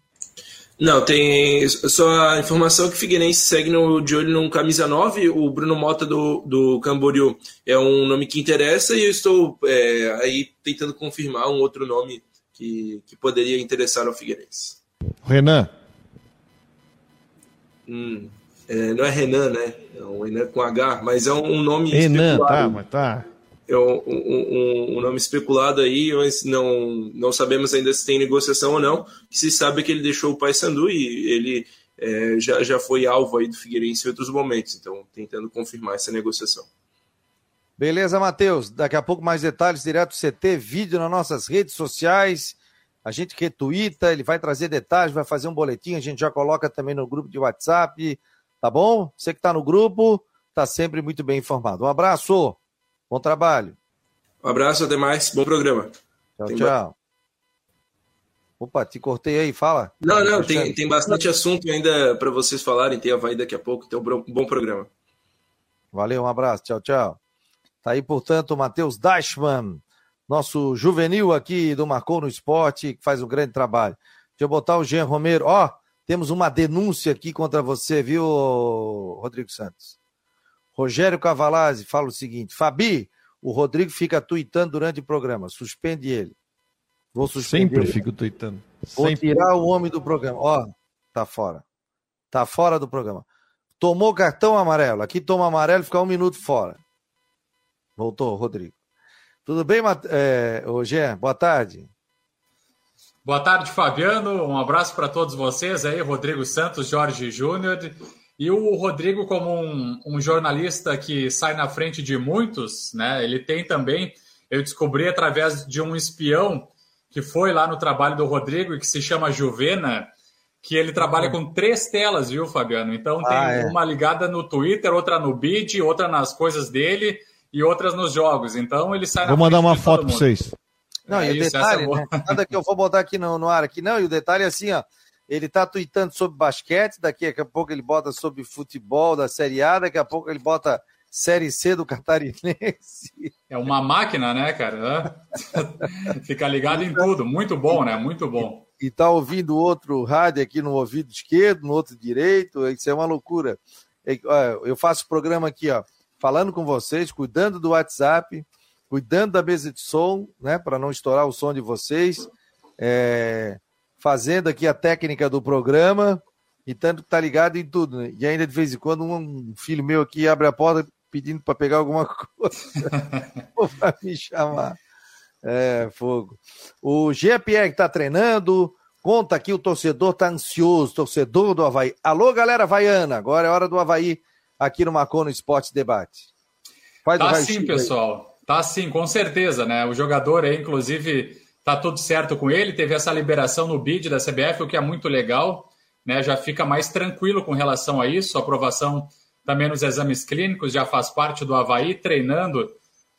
Não, tem só a informação que o Figueirense segue no, de olho no camisa 9. O Bruno Mota do, do Camboriú é um nome que interessa e eu estou é, aí tentando confirmar um outro nome que, que poderia interessar ao Figueirense. Renan. Hum, é, não é Renan, né? É um Renan com H, mas é um, nome Renan, tá, mas tá. É um, um, um, nome especulado aí, mas não, não sabemos ainda se tem negociação ou não. Se sabe que ele deixou o Paysandu e ele é, já, já foi alvo aí do Figueirense em outros momentos, então tentando confirmar essa negociação. Beleza, Matheus. Daqui a pouco mais detalhes direto do CT, vídeo nas nossas redes sociais. A gente retuita, ele vai trazer detalhes, vai fazer um boletim, a gente já coloca também no grupo de WhatsApp. Tá bom? Você que está no grupo, está sempre muito bem informado. Um abraço, bom trabalho. Um abraço, até mais, bom programa. Tchau, tem tchau. Ba... Opa, te cortei aí, fala. Não, não, tem, tem bastante assunto ainda para vocês falarem, tem a vai daqui a pouco, tem um bom programa. Valeu, um abraço, tchau, tchau. Tá aí, portanto, o Matheus Dashman, nosso juvenil aqui do Marcou no Esporte, que faz um grande trabalho. Deixa eu botar o Jean Romero. Ó, oh, temos uma denúncia aqui contra você, viu, Rodrigo Santos? Rogério Cavalazzi fala o seguinte: Fabi, o Rodrigo fica tuitando durante o programa, suspende ele. Vou suspender. Sempre ele. fico tuitando. Vou Sempre. tirar o homem do programa. Ó, tá fora. Tá fora do programa. Tomou cartão amarelo. Aqui toma amarelo, fica um minuto fora. Voltou, Rodrigo. Tudo bem, é, Rogério? Boa tarde. Boa tarde, Fabiano. Um abraço para todos vocês aí, Rodrigo Santos, Jorge Júnior. E o Rodrigo, como um, um, jornalista que sai na frente de muitos, né? Ele tem também, eu descobri através de um espião que foi lá no trabalho do Rodrigo e que se chama Juvena, que ele trabalha com três telas, viu, Fabiano? Então tem ah, é. uma ligada no Twitter, outra no Bid, outra nas coisas dele e outras nos jogos. Então ele sai Vou mandar uma foto para vocês. Não, é e o isso, detalhe, é né, nada que eu vou botar aqui no, no ar aqui, não, e o detalhe é assim, ó, ele tá tweetando sobre basquete, daqui a pouco ele bota sobre futebol da Série A, daqui a pouco ele bota Série C do Catarinense. É uma máquina, né, cara? [laughs] Fica ligado em tudo, muito bom, né? Muito bom. E, e tá ouvindo outro rádio aqui no ouvido esquerdo, no outro direito, isso é uma loucura. Eu faço programa aqui, ó, falando com vocês, cuidando do WhatsApp, cuidando da mesa de som, né, para não estourar o som de vocês, é, fazendo aqui a técnica do programa, e tanto que tá ligado em tudo, né? E ainda de vez em quando um filho meu aqui abre a porta pedindo para pegar alguma [laughs] coisa [laughs] para me chamar. É, fogo. O GPR que está treinando, conta aqui, o torcedor está ansioso, torcedor do Havaí. Alô, galera havaiana, agora é hora do Havaí aqui no Marcon no Esporte Debate. Faz tá sim, pessoal. Tá sim, com certeza, né? O jogador aí, inclusive, tá tudo certo com ele, teve essa liberação no bid da CBF, o que é muito legal, né? Já fica mais tranquilo com relação a isso, a aprovação também nos exames clínicos, já faz parte do Havaí, treinando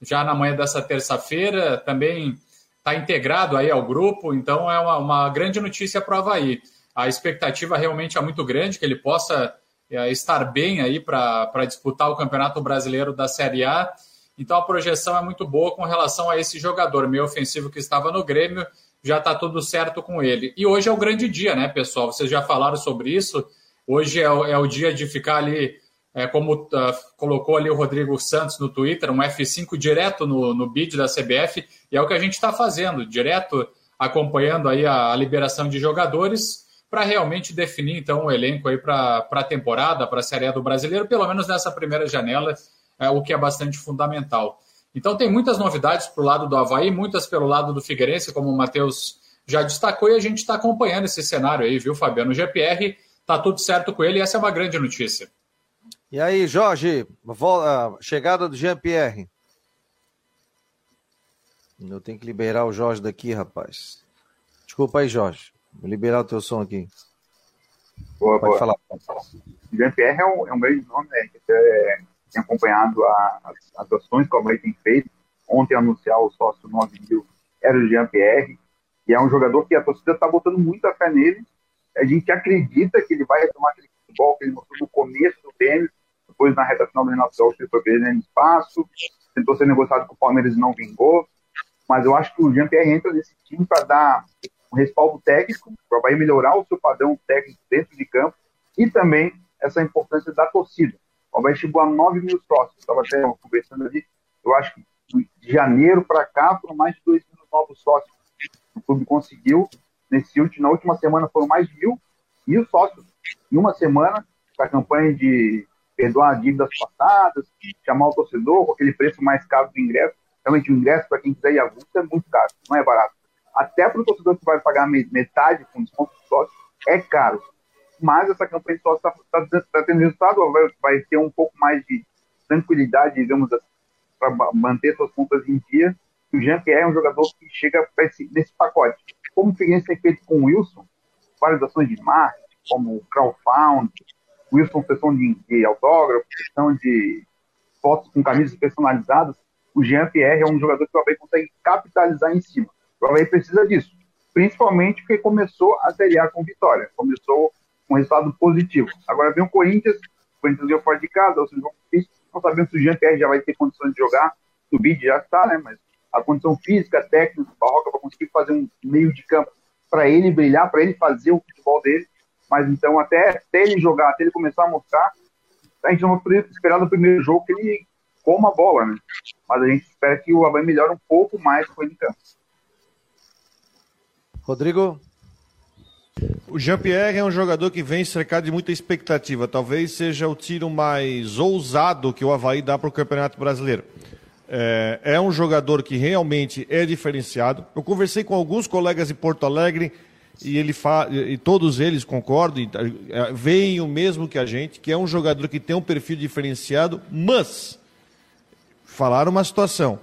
já na manhã dessa terça-feira, também está integrado aí ao grupo, então é uma, uma grande notícia para o Havaí. A expectativa realmente é muito grande que ele possa é, estar bem aí para disputar o Campeonato Brasileiro da Série A então a projeção é muito boa com relação a esse jogador meio ofensivo que estava no Grêmio, já está tudo certo com ele. E hoje é o grande dia, né, pessoal? Vocês já falaram sobre isso. Hoje é o, é o dia de ficar ali, é, como uh, colocou ali o Rodrigo Santos no Twitter, um F5 direto no, no bid da CBF, e é o que a gente está fazendo, direto acompanhando aí a, a liberação de jogadores para realmente definir então o elenco aí para a temporada, para a Série A do Brasileiro, pelo menos nessa primeira janela é, o que é bastante fundamental. Então tem muitas novidades para o lado do Havaí, muitas pelo lado do Figueirense, como o Matheus já destacou, e a gente está acompanhando esse cenário aí, viu, Fabiano? O GPR está tudo certo com ele e essa é uma grande notícia. E aí, Jorge, chegada do Jean-Pierre. Eu tenho que liberar o Jorge daqui, rapaz. Desculpa aí, Jorge. Vou liberar o teu som aqui. Boa, Pode boa. falar. Jean-Pierre é um, é um grande nome, né? É, tem acompanhado a, as, as ações que o Havaí tem feito, ontem anunciar o sócio 9 mil era o Jean-Pierre, e é um jogador que a torcida está botando muita fé nele. A gente acredita que ele vai retomar aquele futebol que ele mostrou no começo do Grêmio, depois na reta final do Renato Gaúcho ele foi perdendo espaço, tentou ser negociado com o Palmeiras e não vingou. Mas eu acho que o Jean-Pierre entra nesse time para dar um respaldo técnico, para melhorar o seu padrão técnico dentro de campo e também essa importância da torcida. O Havaí chegou a 9 mil sócios, estava até conversando ali, eu acho que de janeiro para cá foram mais de 2 mil novos sócios. O clube conseguiu, nesse último, na última semana foram mais de mil, mil sócios em uma semana, a campanha de perdoar dívidas passadas, chamar o torcedor com aquele preço mais caro do ingresso. Realmente, o ingresso, para quem quiser ir avulso, é muito caro, não é barato. Até para o torcedor que vai pagar metade com desconto de sócio, é caro. Mas essa campanha sócio está tá, tá tendo resultado, vai, vai ter um pouco mais de tranquilidade, digamos assim, para manter suas contas em dia. O Jean-Pierre é um jogador que chega esse, nesse pacote. Como o Figueirense tem feito com o Wilson, várias ações de marketing, como o crowdfund, Wilson sessão de, de autógrafo, sessão de fotos com camisas personalizadas, o Jean-Pierre é um jogador que o Havaí consegue capitalizar em cima. O Havaí precisa disso, principalmente porque começou a Série A com vitória, começou com um resultado positivo. Agora vem o Corinthians, o Corinthians ganhou fora de casa, ou seja, não sabemos se o Jean-Pierre já vai ter condições de jogar, o Bid já está, né, mas a condição física, técnica Barroca para conseguir fazer um meio de campo para ele brilhar, para ele fazer o futebol dele, mas então até, até ele jogar, até ele começar a mostrar, a gente não vai esperar no primeiro jogo que ele coma a bola, né? Mas a gente espera que o Havaí melhore um pouco mais com ele em campo. Rodrigo? O Jean-Pierre é um jogador que vem cercado de muita expectativa. Talvez seja o tiro mais ousado que o Havaí dá para o Campeonato Brasileiro. É, é, um jogador que realmente é diferenciado. Eu conversei com alguns colegas de Porto Alegre e ele fa... e todos eles concordam, é, veem o mesmo que a gente, que é um jogador que tem um perfil diferenciado, mas falaram uma situação.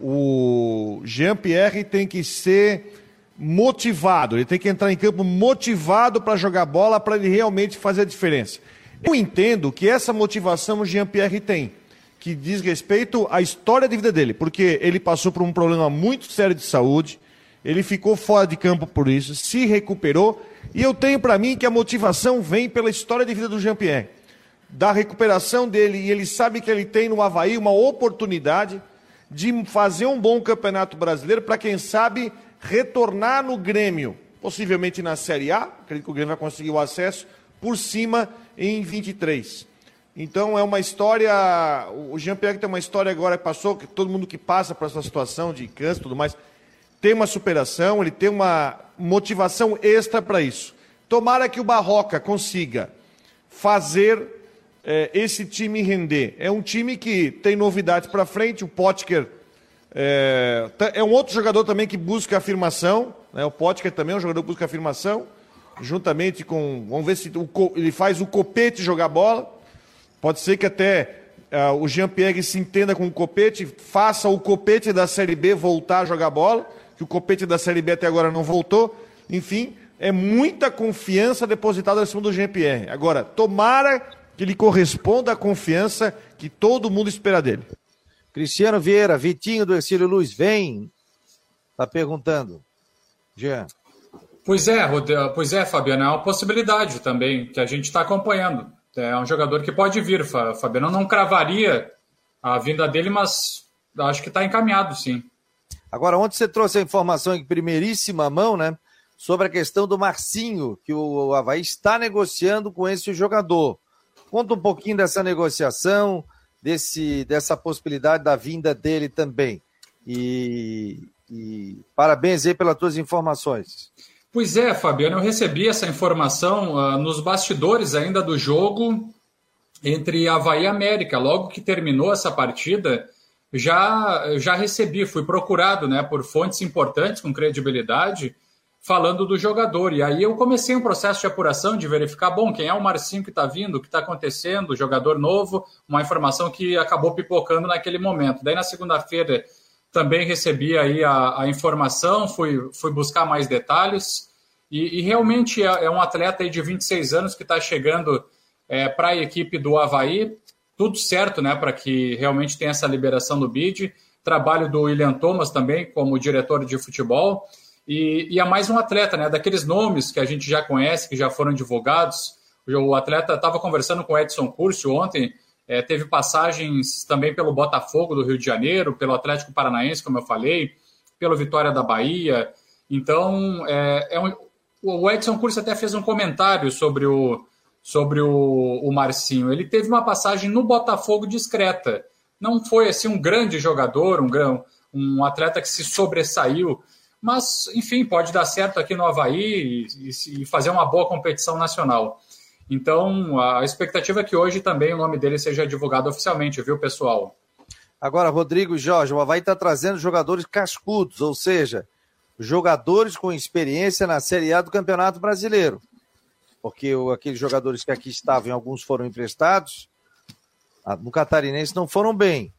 O Jean-Pierre tem que ser motivado, ele tem que entrar em campo motivado para jogar bola, para ele realmente fazer a diferença. Eu entendo que essa motivação o Jean-Pierre tem, que diz respeito à história de vida dele, porque ele passou por um problema muito sério de saúde, ele ficou fora de campo por isso, se recuperou, e eu tenho para mim que a motivação vem pela história de vida do Jean-Pierre, da recuperação dele, e ele sabe que ele tem no Havaí uma oportunidade de fazer um bom campeonato brasileiro para, quem sabe, retornar no Grêmio, possivelmente na Série A, acredito que o Grêmio vai conseguir o acesso, por cima em 23. Então é uma história. O Jean-Pierre tem uma história agora que passou, que todo mundo que passa por essa situação de câncer e tudo mais, tem uma superação, ele tem uma motivação extra para isso. Tomara que o Barroca consiga fazer é, esse time render. É um time que tem novidades para frente, o Potker é, é, um outro jogador também que busca afirmação, né? o Potker também é um jogador que busca afirmação, juntamente com, vamos ver se o, ele faz o Copete jogar bola, pode ser que até uh, o Jean-Pierre se entenda com o Copete, faça o Copete da Série B voltar a jogar bola, que o copete da Série B até agora não voltou. Enfim, é muita confiança depositada em cima do Jean-Pierre. Agora, tomara que ele corresponda à confiança que todo mundo espera dele. Cristiano Vieira, Vitinho do Ercílio Luz, vem. Está perguntando. Jean. Pois é, pois é, Fabiano, é uma possibilidade também que a gente está acompanhando. É um jogador que pode vir, Fabiano. não cravaria a vinda dele, mas acho que está encaminhado, sim. Agora, ontem você trouxe a informação em primeiríssima mão, né? Sobre a questão do Marcinho, que o Havaí está negociando com esse jogador. Conta um pouquinho dessa negociação, desse, dessa possibilidade da vinda dele também. E, e parabéns aí pelas tuas informações. Pois é, Fabiano, eu recebi essa informação uh, nos bastidores ainda do jogo entre Havaí e América. Logo que terminou essa partida, já, já recebi, fui procurado né, por fontes importantes com credibilidade falando do jogador. E aí eu comecei um processo de apuração, de verificar, bom, quem é o Marcinho que está vindo, o que está acontecendo, jogador novo, uma informação que acabou pipocando naquele momento. Daí na segunda-feira também recebi aí a, a, informação, fui, fui buscar mais detalhes, e, e realmente é, é, um atleta aí de 26 anos que está chegando é, para a equipe do Havaí, tudo certo, né, para que realmente tenha essa liberação do bid. trabalho do William Thomas também como diretor de futebol. E, e é mais um atleta, né? Daqueles nomes que a gente já conhece, que já foram divulgados. O atleta estava conversando com o Edson Curcio ontem, é, teve passagens também pelo Botafogo do Rio de Janeiro, pelo Atlético Paranaense, como eu falei, pelo Vitória da Bahia. Então, é, é um, o Edson Curcio até fez um comentário sobre o, sobre o, o Marcinho. Ele teve uma passagem no Botafogo discreta. Não foi assim um grande jogador, um, um atleta que se sobressaiu, mas, enfim, pode dar certo aqui no Havaí e, e fazer uma boa competição nacional. Então, a expectativa é que hoje também o nome dele seja divulgado oficialmente, viu, pessoal? Agora, Rodrigo e Jorge, o Havaí está trazendo jogadores cascudos, ou seja, jogadores com experiência na Série A do Campeonato Brasileiro. Porque aqueles jogadores que aqui estavam, alguns foram emprestados, no Catarinense não foram bem.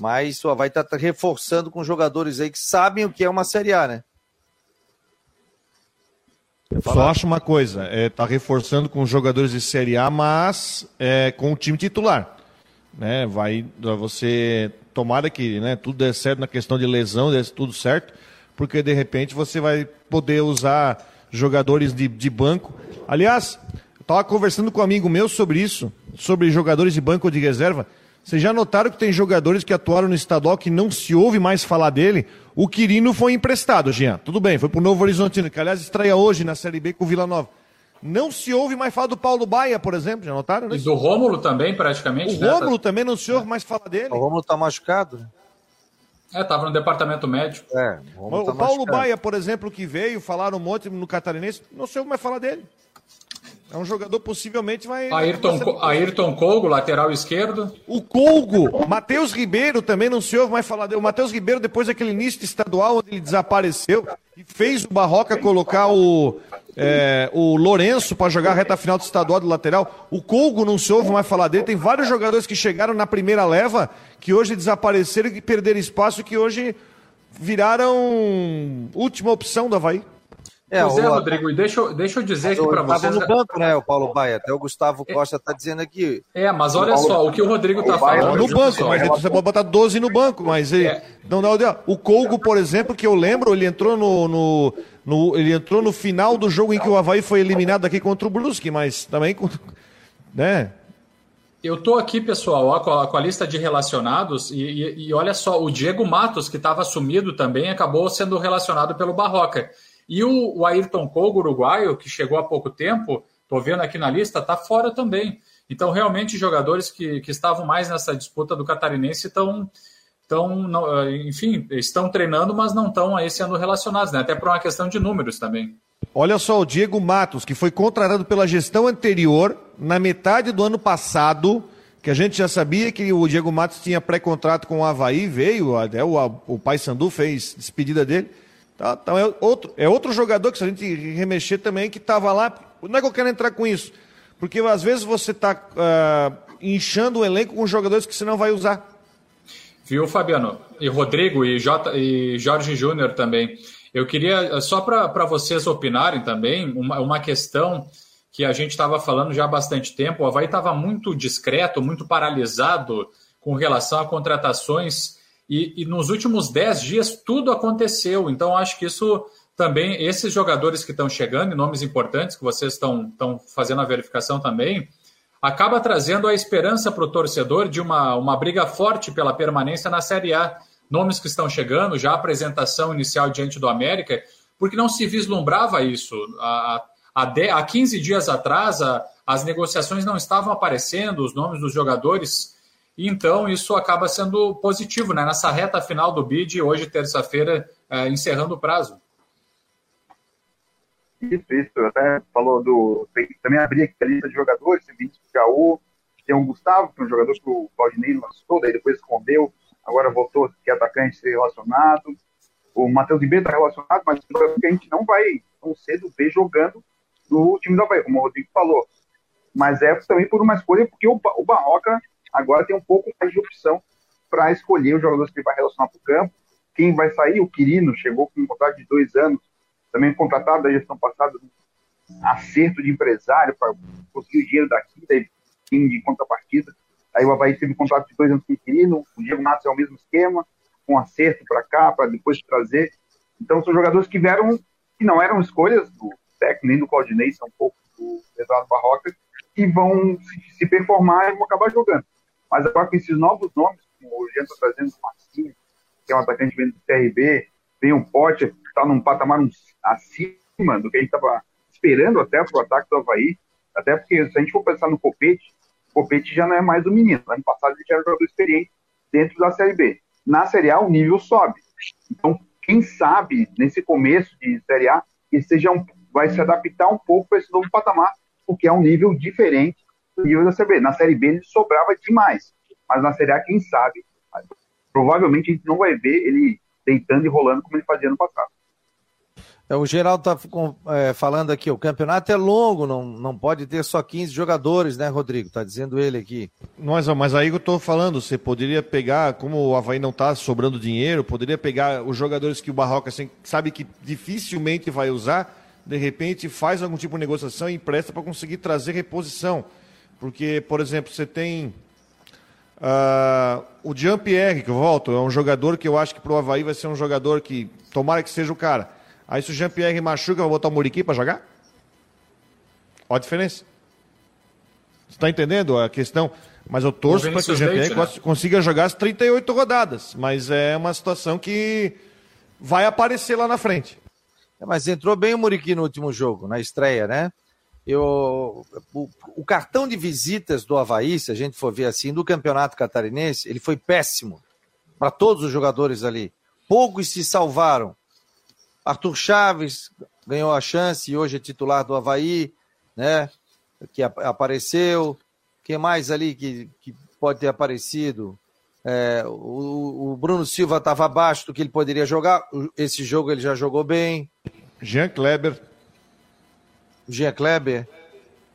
Mas o Havaí está reforçando com jogadores aí que sabem o que é uma Série A, né? Só acho uma coisa, é, tá reforçando com jogadores de Série A, mas é, com o time titular. Né? Vai você tomara que né, tudo dê certo na questão de lesão, dê tudo certo, porque de repente você vai poder usar jogadores de, de banco. Aliás, eu estava conversando com um amigo meu sobre isso, sobre jogadores de banco de reserva. Vocês já notaram que tem jogadores que atuaram no estadual que não se ouve mais falar dele? O Quirino foi emprestado, Jean. Tudo bem, foi para o Novo Horizontino, que aliás estreia hoje na Série B com o Vila Nova. Não se ouve mais falar do Paulo Baia, por exemplo, já notaram? Né? E do Rômulo também, praticamente. O né? Rômulo também não se ouve mais falar dele. O Rômulo está machucado, né? É, estava no departamento médico. É, o, o tá Paulo machucado. Baia, por exemplo, que veio, falaram um monte no Catarinense, não se ouve mais falar dele. É um jogador possivelmente vai. Ayrton, Ayrton Colgo, lateral esquerdo. O Colgo, Matheus Ribeiro também não se ouve mais falar dele. O Matheus Ribeiro, depois daquele início estadual onde ele desapareceu e fez o Barroca colocar o, é, o Lourenço para jogar a reta final do estadual do lateral. O Colgo não se ouve mais falar dele. Tem vários jogadores que chegaram na primeira leva que hoje desapareceram e perderam espaço que hoje viraram última opção do Havaí. É, pois é, o... Rodrigo, e deixa, eu, deixa eu dizer aqui para vocês. no banco, né, o Paulo Baia? Até o Gustavo é. Costa está dizendo aqui. É, mas olha só, o que o Rodrigo está falando. No banco, mas você pode botar 12 no banco, mas ele, é. não dá O Colgo, por exemplo, que eu lembro, ele entrou no, no, no, ele entrou no final do jogo em que o Havaí foi eliminado aqui contra o Brusque, mas também. [laughs] Né? Eu tô aqui, pessoal, ó, com, a, com, a, lista de relacionados, e, e, e olha só, o Diego Matos, que estava sumido também, acabou sendo relacionado pelo Barroca. E o, o Ayrton Kogo, uruguaio, que chegou há pouco tempo, estou vendo aqui na lista, está fora também. Então, realmente, jogadores que, que estavam mais nessa disputa do catarinense estão, estão enfim, estão treinando, mas não estão aí sendo relacionados, né? até por uma questão de números também. Olha só, o Diego Matos, que foi contratado pela gestão anterior, na metade do ano passado, que a gente já sabia que o Diego Matos tinha pré-contrato com o Havaí, veio, até o, o pai Sandu fez despedida dele. Tá, então é outro, é outro jogador que se a gente remexer também que estava lá. Não é que eu quero entrar com isso, porque às vezes você está uh, ah, inchando o elenco com jogadores que você não vai usar. Viu, Fabiano? E Rodrigo e, J, e Jorge Júnior também. Eu queria, só para vocês opinarem também, uma, uma questão que a gente estava falando já há bastante tempo. O Havaí estava muito discreto, muito paralisado com relação a contratações e, e nos últimos 10 dias tudo aconteceu. Então, acho que isso também, esses jogadores que estão chegando, nomes importantes, que vocês estão fazendo a verificação também, acaba trazendo a esperança para o torcedor de uma, uma briga forte pela permanência na Série A. Nomes que estão chegando, já a apresentação inicial diante do América, porque não se vislumbrava isso. Há, há, de, há 15 dias atrás, a, as negociações não estavam aparecendo, os nomes dos jogadores então, isso acaba sendo positivo, né? Nessa reta final do bid, hoje, terça-feira, é, encerrando o prazo. Isso, isso. Até falou do. Também abri aqui a lista de jogadores, tem Vinícius Gaú, tem o Gustavo, que é um jogador que o Claudinei lançou, daí depois escondeu, agora voltou que é atacante ser relacionado. O Matheus Ribeiro está relacionado, mas a gente não vai tão cedo ver jogando no time do Havaí, como o Rodrigo falou. Mas é também por uma escolha, porque o, o Barroca agora tem um pouco mais de opção para escolher os jogadores que vai relacionar para o campo. Quem vai sair? O Quirino chegou com um contrato de dois anos, também contratado da gestão passada, um acerto de empresário para conseguir o dinheiro daqui, daí fim de contrapartida. Aí o Havaí teve um contrato de dois anos com o Quirino, o Diego Matos é o mesmo esquema, com acerto para cá, para depois trazer. Então, são jogadores que vieram, que não eram escolhas do técnico, nem do Claudinei, são um pouco do Eduardo Barroca, que vão se performar e vão acabar jogando. Mas agora com esses novos nomes, como o Jean está trazendo o Marcinho, que é um atacante vindo do CRB, tem o Pote, que está num patamar acima do que a gente estava esperando até para o ataque do Havaí, até porque se a gente for pensar no Copete, o Copete já não é mais o menino. Ano passado ele já era um jogador experiente dentro da Série B. Na Série A o nível sobe. Então, quem sabe, nesse começo de Série A, ele seja um, vai se adaptar um pouco para esse novo patamar, porque é um nível diferente nível da Série B. Na Série B ele sobrava demais. Mas na Série A, quem sabe, provavelmente a gente não vai ver ele deitando e rolando como ele fazia no passado. É, o Geraldo está é, falando aqui, o campeonato é longo, não, não pode ter só 15 jogadores, né, Rodrigo? Está dizendo ele aqui. Mas, mas aí eu estou falando, você poderia pegar, como o Havaí não está sobrando dinheiro, poderia pegar os jogadores que o Barroca assim, sabe que dificilmente vai usar, de repente faz algum tipo de negociação e empresta para conseguir trazer reposição. Porque, por exemplo, você tem uh, o Jean-Pierre, que eu volto, é um jogador que eu acho que para o Havaí vai ser um jogador que, tomara que seja o cara Aí se o Jean-Pierre machuca, vai botar o Muriqui para jogar? Olha a diferença. Você está entendendo a questão? Mas eu torço para que o Jean-Pierre né? consiga jogar as 38 rodadas. Mas é uma situação que vai aparecer lá na frente. É, mas entrou bem o Muriqui no último jogo, na estreia, né? Eu, o, o, cartão de visitas do Havaí, se a gente for ver assim, do campeonato catarinense, ele foi péssimo para todos os jogadores ali. Poucos se salvaram. Arthur Chaves ganhou a chance e hoje é titular do Havaí, né? Que apareceu. Quem mais ali que, que pode ter aparecido? É, o, o, Bruno Silva estava abaixo do que ele poderia jogar. Esse jogo ele já jogou bem. Jean Kleber. Jean Kleber.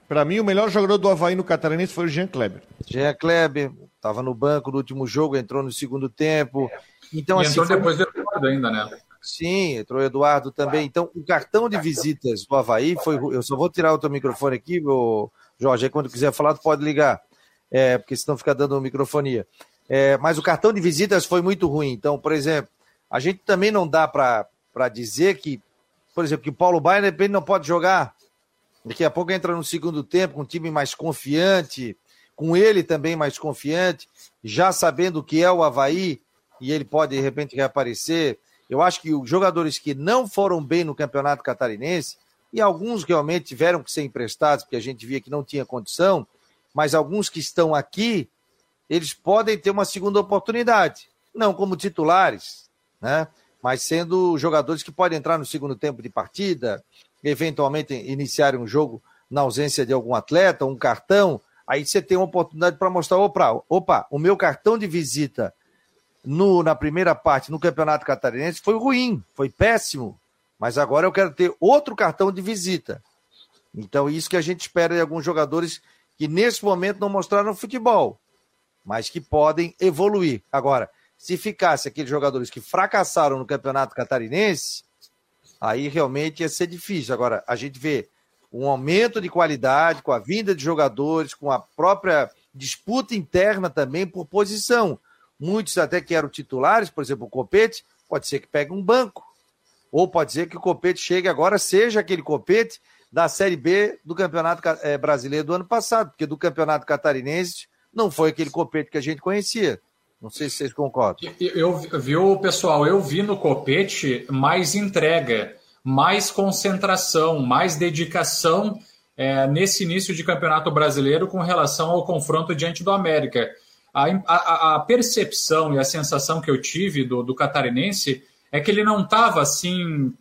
Para mim, o melhor jogador do Havaí no Catarinense foi o Jean Kleber. Jean Kleber estava no banco no último jogo, entrou no segundo tempo. Então, e assim, entrou foi... depois do Eduardo ainda, né? Sim, entrou o Eduardo também. Então, o cartão de visitas do Havaí foi. Eu só vou tirar o teu microfone aqui, meu Jorge. Aí quando quiser falar, tu pode ligar. É, porque senão fica dando microfonia. É, mas o cartão de visitas foi muito ruim. Então, por exemplo, a gente também não dá para dizer que, por exemplo, que o Paulo Baier de repente não pode jogar. Daqui a pouco entra no segundo tempo com um time mais confiante, com ele também mais confiante, já sabendo que é o Havaí, e ele pode de repente reaparecer. Eu acho que os jogadores que não foram bem no campeonato catarinense, e alguns realmente tiveram que ser emprestados, porque a gente via que não tinha condição, mas alguns que estão aqui, eles podem ter uma segunda oportunidade. Não como titulares, né? mas sendo jogadores que podem entrar no segundo tempo de partida, eventualmente iniciarem um jogo na ausência de algum atleta, um cartão. Aí você tem uma oportunidade para mostrar: opa, opa, o meu cartão de visita no, na primeira parte no Campeonato Catarinense foi ruim, foi péssimo. Mas agora eu quero ter outro cartão de visita. Então, isso que a gente espera de alguns jogadores que nesse momento não mostraram futebol, mas que podem evoluir. Agora, se ficasse aqueles jogadores que fracassaram no Campeonato Catarinense, aí realmente ia ser difícil. Agora, a gente vê um aumento de qualidade com a vinda de jogadores, com a própria disputa interna também por posição muitos até que eram titulares, por exemplo, o Copete, pode ser que pegue um banco. Ou pode ser que o Copete chegue agora, seja aquele Copete da Série B do Campeonato eh, Brasileiro do ano passado, porque do Campeonato Catarinense não foi aquele Copete que a gente conhecia. Não sei se vocês concordam. Eu, eu viu, pessoal, eu vi no Copete mais entrega, mais concentração, mais dedicação é, nesse início de Campeonato Brasileiro com relação ao confronto diante do América a, a, a, percepção e a sensação que eu tive do, do catarinense é que ele não estava assim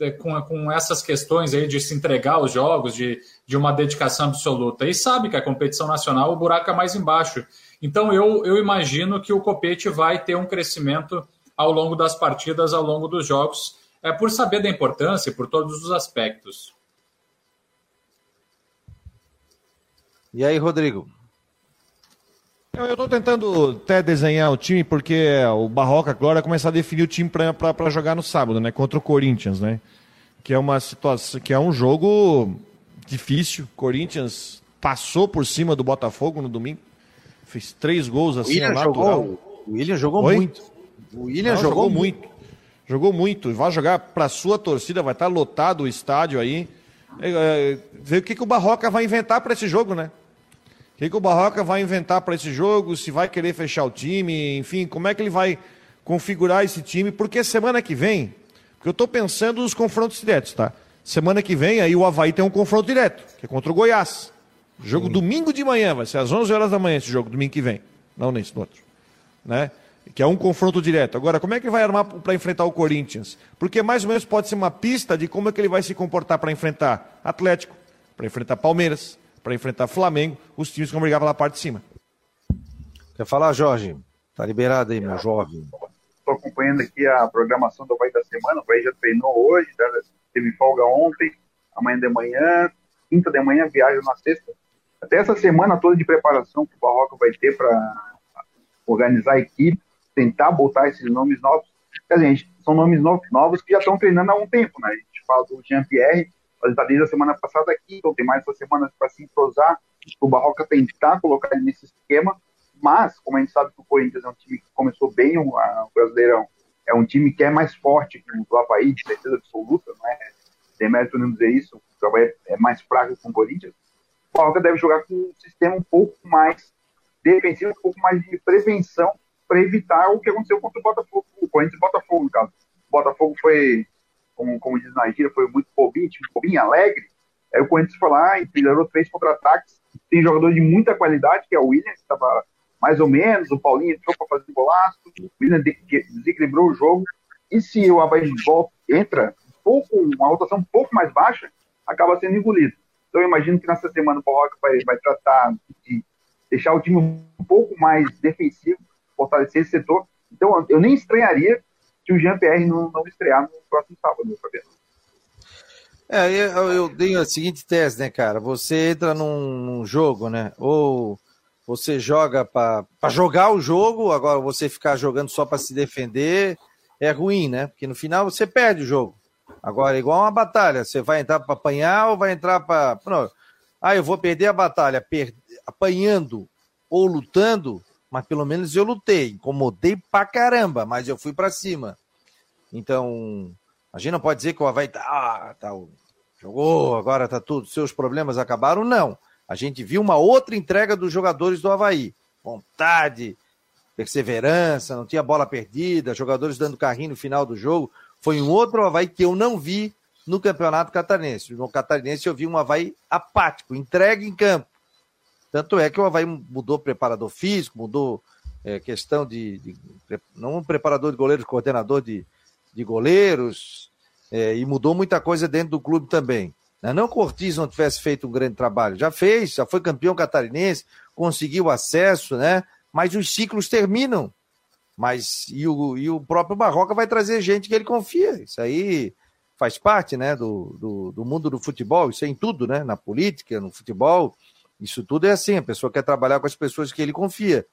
é, com, com essas questões aí de se entregar aos jogos, de, de uma dedicação absoluta. E sabe que a competição nacional o buraco é mais embaixo. Então eu, eu imagino que o Copete vai ter um crescimento ao longo das partidas, ao longo dos jogos, é por saber da importância e por todos os aspectos. E aí, Rodrigo? Eu estou tentando até desenhar o time, porque o Barroca agora vai começar a definir o time para jogar no sábado, né? Contra o Corinthians, né? Que é uma situação, que é um jogo difícil. Corinthians passou por cima do Botafogo no domingo, fez três gols assim, William natural. Jogou, o William jogou Oi? muito. O William Não, jogou, jogou muito. Jogou muito. Vai jogar para sua torcida, vai estar tá lotado o estádio aí. É, é, ver o que, que o Barroca vai inventar para esse jogo, né? O que, que o Barroca vai inventar para esse jogo? Se vai querer fechar o time, enfim, como é que ele vai configurar esse time? Porque semana que vem, porque eu estou pensando nos confrontos diretos, tá? Semana que vem aí o Havaí tem um confronto direto, que é contra o Goiás. Jogo Sim. domingo de manhã, vai ser às 11 horas da manhã esse jogo, domingo que vem. Não nesse, no outro. Né? Que é um confronto direto. Agora, como é que ele vai armar para enfrentar o Corinthians? Porque mais ou menos pode ser uma pista de como é que ele vai se comportar para enfrentar Atlético, para enfrentar Palmeiras, para enfrentar Flamengo, os times que vão brigar pela parte de cima. Quer falar, Jorge? Tá liberado aí, meu jovem. Estou acompanhando aqui a programação do Vai da semana. O Vai já treinou hoje, já teve folga ontem, amanhã de manhã, quinta de manhã, viagem na sexta. Até essa semana toda de preparação que o Barroca vai ter para organizar a equipe, tentar botar esses nomes novos. Quer dizer, são nomes novos que já estão treinando há um tempo, né? A gente fala do Jean-Pierre, mas está desde a semana passada aqui, então tem mais duas semanas para se entrosar, o Barroca tentar colocar ele nesse esquema, mas, como a gente sabe que o Corinthians é um time que começou bem o, Brasileirão, é um time que é mais forte que o Havaí, de certeza absoluta, não é? Tem mérito não dizer isso, o Havaí é mais fraco que o Corinthians. O Barroca deve jogar com um sistema um pouco mais defensivo, um pouco mais de prevenção para evitar o que aconteceu contra o Botafogo, o Corinthians e o Botafogo, no caso. O Botafogo foi, como, como diz na gíria, foi muito bobinho, bobinho, alegre. Aí o Corinthians foi lá e três contra-ataques. Tem jogador de muita qualidade, que é o William, que estava mais ou menos, o Paulinho entrou para fazer golaço, o William desequilibrou o jogo. E se o Havaí volta, entra um pouco, uma rotação um pouco mais baixa, acaba sendo engolido. Então eu imagino que nessa semana o Barroca vai, vai tratar de deixar o time um pouco mais defensivo, fortalecer esse setor. Então, eu nem estranharia se o Jean-Pierre não, não estrear no próximo sábado, Fabiano. É, eu, eu tenho a seguinte tese, né, cara? Você entra num, num jogo, né? Ou você joga para jogar o jogo, agora você ficar jogando só para se defender é ruim, né? Porque no final você perde o jogo. Agora, igual uma batalha, você vai entrar para apanhar ou vai entrar para. Ah, eu vou perder a batalha per... apanhando ou lutando, mas pelo menos eu lutei, incomodei pra caramba, mas eu fui para cima. Então, a gente não pode dizer que o Havaí ah, tá, jogou, agora tá tudo, seus problemas acabaram, não. A gente viu uma outra entrega dos jogadores do Havaí. Vontade, perseverança, não tinha bola perdida, jogadores dando carrinho no final do jogo. Foi um outro Havaí que eu não vi no Campeonato Catarinense. No Catarinense eu vi um Havaí apático, entregue em campo. Tanto é que o Havaí mudou preparador físico, mudou é, questão de, de, Não preparador de goleiros, coordenador de, de goleiros, é, e mudou muita coisa dentro do clube também. Né? Não que o Ortiz não tivesse feito um grande trabalho, já fez, já foi campeão catarinense, conseguiu acesso, né? Mas os ciclos terminam. Mas e o, e o próprio Barroca vai trazer gente que ele confia. Isso aí faz parte, né, do, do, do mundo do futebol, isso é em tudo, né? Na política, no futebol, isso tudo é assim, a pessoa quer trabalhar com as pessoas que ele confia.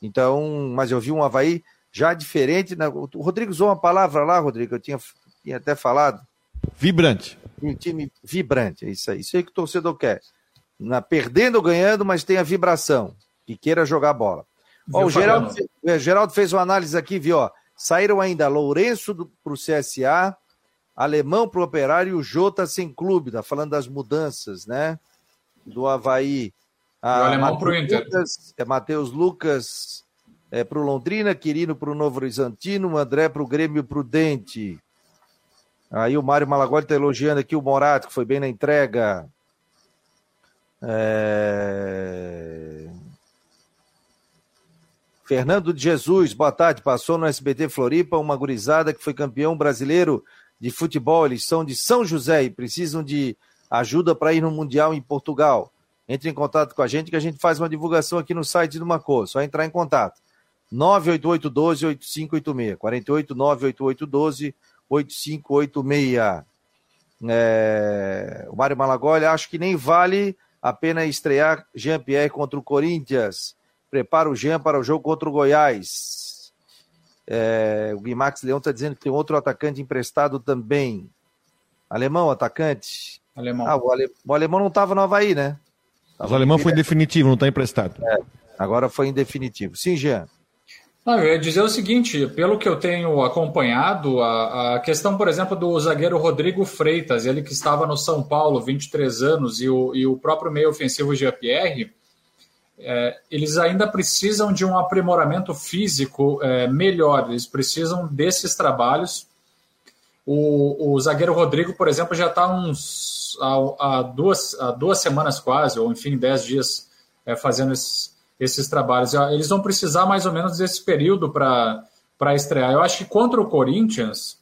Então, mas eu vi um Havaí já diferente. Né? O Rodrigo usou uma palavra lá, Rodrigo, eu tinha, tinha até falado. Vibrante. Um time vibrante, é isso aí. Isso aí que o torcedor quer. Na, perdendo ou ganhando, mas tem a vibração. E queira jogar bola. Ó, o Geraldo, o Geraldo fez uma análise aqui, viu? Ó, saíram ainda Lourenço para o CSA, Alemão para o Operário e o Jota sem clube. Tá falando das mudanças, né? do Havaí. A, o alemão para o Inter. Lucas, é Matheus Lucas é, para o Londrina, Quirino para o Novo Horizontino, André para o Grêmio Prudente. Aí o Mário Malagoli está elogiando aqui o Morato, que foi bem na entrega. É... Fernando de Jesus, boa tarde. Passou no SBT Floripa uma gurizada que foi campeão brasileiro de futebol. Eles são de São José e precisam de ajuda para ir no Mundial em Portugal. Entre em contato com a gente que a gente faz uma divulgação aqui no site do Macô. Só entrar em contato. 988-12-8586. 48 988 8586. É... O Mário Malagoli, acho que nem vale a pena estrear Jean-Pierre contra o Corinthians. Prepara o Jean para o jogo contra o Goiás. É... O Guimax Leão está dizendo que tem outro atacante emprestado também. Alemão, atacante. Alemão. Ah, o, ale... o alemão não estava no Havaí, né? Tava o alemão foi em definitivo, não está emprestado. É, agora foi em definitivo. Sim, Jean. Não, eu ia dizer o seguinte, pelo que eu tenho acompanhado, a, a, questão, por exemplo, do zagueiro Rodrigo Freitas, ele que estava no São Paulo, 23 anos, e o, e o próprio meio ofensivo GPR, é, eles ainda precisam de um aprimoramento físico é, melhor, eles precisam desses trabalhos. O, o zagueiro Rodrigo, por exemplo, já está uns há, há, duas, há duas semanas quase, ou enfim, dez dias é, fazendo esses, esses trabalhos. Eles vão precisar mais ou menos desse período para estrear. Eu acho que contra o Corinthians,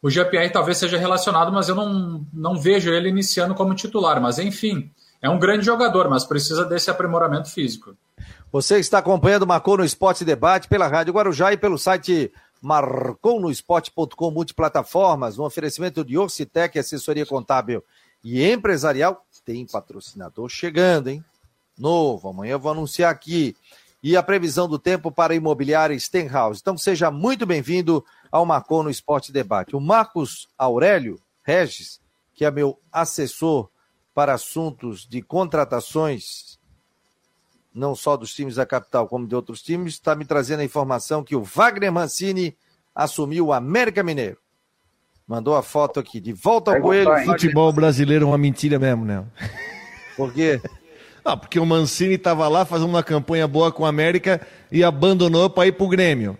o GPR talvez seja relacionado, mas eu não, não vejo ele iniciando como titular. Mas enfim, é um grande jogador, mas precisa desse aprimoramento físico. Você está acompanhando o Marcou no Esporte Debate pela Rádio Guarujá e pelo site marconosport.com multiplataformas, no oferecimento de Orcitec, assessoria contábil e empresarial. Tem patrocinador chegando, hein? Novo, amanhã eu vou anunciar aqui. E a previsão do tempo para a imobiliária Stenhouse. Então seja muito bem-vindo ao Marcou no Esporte Debate. O Marcos Aurélio Regis, que é meu assessor para assuntos de contratações, não só dos times da capital, como de outros times, está me trazendo a informação que o Wagner Mancini assumiu o América Mineiro. Mandou a foto aqui, de volta ao Coelho. O futebol brasileiro é uma mentira mesmo, né? Por quê? Não, [laughs] porque o Mancini estava lá fazendo uma campanha boa com a América e abandonou para ir para o Grêmio.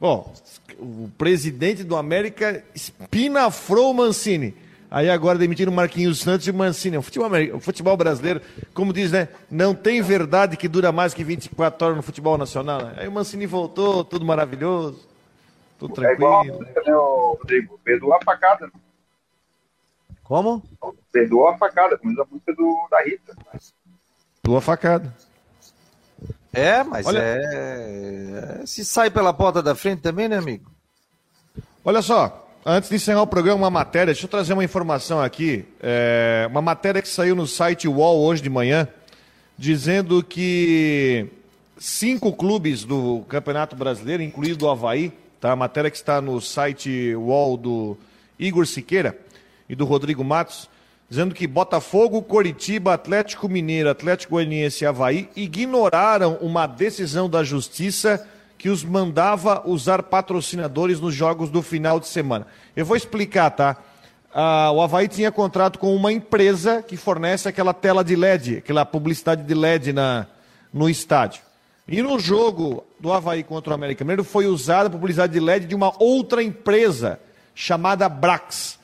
Bom, o presidente do América espinafrou o Mancini. Aí agora demitiram o Marquinhos Santos e o Mancini. O futebol, o futebol brasileiro, como diz, né? Não tem verdade que dura mais que 24 horas no futebol nacional. Né? Aí o Mancini voltou, tudo maravilhoso, tudo tranquilo. É igual, né, Rodrigo? Perdoa a facada. Né? Como? Perdoa a facada, como diz a música do, da Rita. Perdoa a facada. É, mas Olha... é. Se sai pela porta da frente também, né, amigo? Olha só, Antes de encerrar o programa, uma matéria, deixa eu trazer uma informação aqui. É, uma matéria que saiu no site UOL hoje de manhã, dizendo que cinco clubes do Campeonato Brasileiro, incluído o Havaí, tá? a matéria que está no site UOL do Igor Siqueira e do Rodrigo Matos, dizendo que Botafogo, Coritiba, Atlético Mineiro, Atlético Goianiense e Havaí ignoraram uma decisão da Justiça que os mandava usar patrocinadores nos jogos do final de semana. Eu vou explicar, tá? Ah, o Havaí tinha contrato com uma empresa que fornece aquela tela de LED, aquela publicidade de LED na, no estádio. E no jogo do Havaí contra o América Mineiro foi usada a publicidade de LED de uma outra empresa chamada Brax.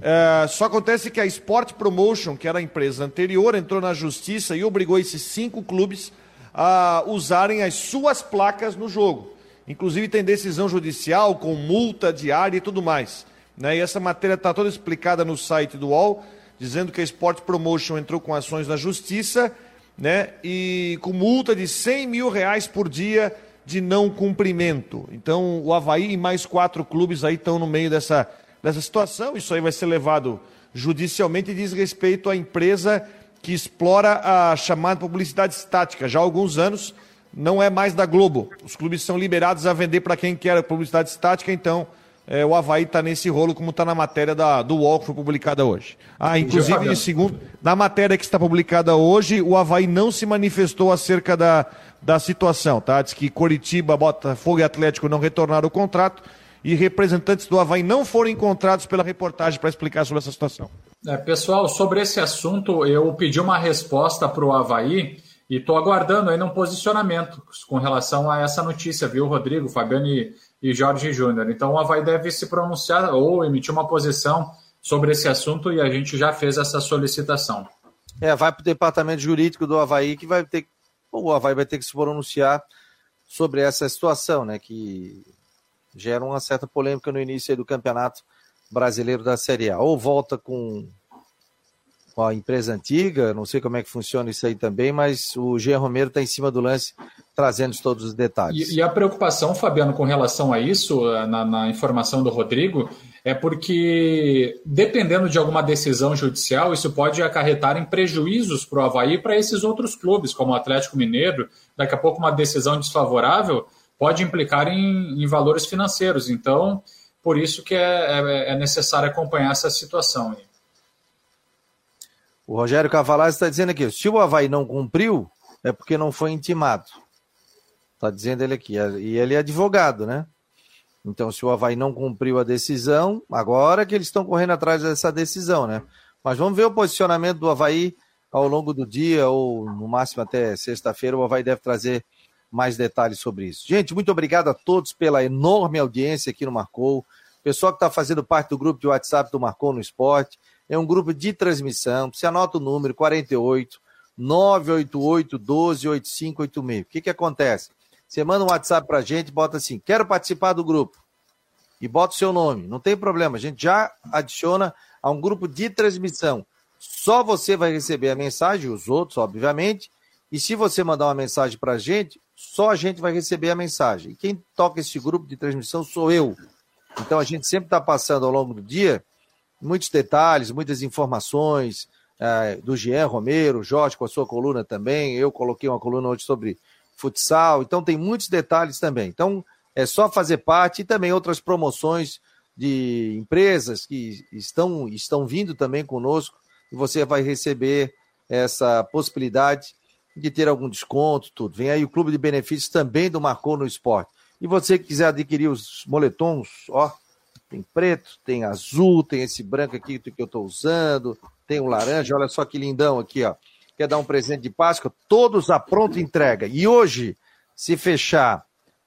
É, só acontece que a Sport Promotion, que era a empresa anterior, entrou na justiça e obrigou esses cinco clubes a usarem as suas placas no jogo. Inclusive tem decisão judicial com multa diária e tudo mais. Né? E essa matéria está toda explicada no site do UOL, dizendo que a Sport Promotion entrou com ações na justiça né? e com multa de 100 mil reais por dia de não cumprimento. Então o Havaí e mais quatro clubes aí estão no meio dessa, dessa situação. Isso aí vai ser levado judicialmente e diz respeito à empresa que explora a chamada publicidade estática. Já há alguns anos não é mais da Globo. Os clubes são liberados a vender para quem quer publicidade estática, então é, o Havaí está nesse rolo, como está na matéria da, do UOL que foi publicada hoje. Ah, inclusive, segundo, na matéria que está publicada hoje, o Havaí não se manifestou acerca da, da situação, tá? Diz que Coritiba, Botafogo e Atlético não retornaram o contrato e representantes do Havaí não foram encontrados pela reportagem para explicar sobre essa situação. É, pessoal, sobre esse assunto, eu pedi uma resposta para o Havaí e estou aguardando ainda um posicionamento com relação a essa notícia, viu, Rodrigo, Fabiano e, e Jorge Júnior. Então o Havaí deve se pronunciar ou emitir uma posição sobre esse assunto e a gente já fez essa solicitação. É, vai para o departamento jurídico do Havaí que vai ter o Havaí vai ter que se pronunciar sobre essa situação, né? Que gera uma certa polêmica no início do campeonato brasileiro da Série A. Ou volta com, com a empresa antiga, não sei como é que funciona isso aí também, mas o Jean Romero está em cima do lance trazendo todos os detalhes. E, e, a preocupação, Fabiano, com relação a isso, eh, na, na informação do Rodrigo, é porque, dependendo de alguma decisão judicial, isso pode acarretar em prejuízos para o Havaí e para esses outros clubes, como o Atlético Mineiro. Daqui a pouco, uma decisão desfavorável pode implicar em, em valores financeiros. Então, por isso que é, é, é necessário acompanhar essa situação. O Rogério Cavalaz está dizendo aqui: se o Havaí não cumpriu, é porque não foi intimado. Está dizendo ele aqui. E ele é advogado, né? Então, se o Havaí não cumpriu a decisão, agora que eles estão correndo atrás dessa decisão, né? Mas vamos ver o posicionamento do Havaí ao longo do dia, ou no máximo até sexta-feira. O Havaí deve trazer mais detalhes sobre isso. Gente, muito obrigado a todos pela enorme audiência aqui no Marcou. Pessoal que está fazendo parte do grupo de WhatsApp do Marcou no Esporte. É um grupo de transmissão. Você anota o número 48 988 12 8586. O que, que acontece? Você manda um WhatsApp para a gente, bota assim: quero participar do grupo. E bota o seu nome. Não tem problema. A gente já adiciona a um grupo de transmissão. Só você vai receber a mensagem, os outros, obviamente. E se você mandar uma mensagem para a gente, só a gente vai receber a mensagem. E quem toca esse grupo de transmissão sou eu. Então a gente sempre está passando ao longo do dia muitos detalhes, muitas informações é, do Jean Romero, Jorge com a sua coluna também. Eu coloquei uma coluna hoje sobre futsal. Então tem muitos detalhes também. Então é só fazer parte e também outras promoções de empresas que estão, estão vindo também conosco e você vai receber essa possibilidade de ter algum desconto, tudo. Vem aí o Clube de Benefícios também do Marcou no Esporte. E você que quiser adquirir os moletons, ó, tem preto, tem azul, tem esse branco aqui que eu estou usando, tem o laranja, olha só que lindão aqui, ó. Quer dar um presente de Páscoa? Todos a pronta entrega. E hoje, se fechar,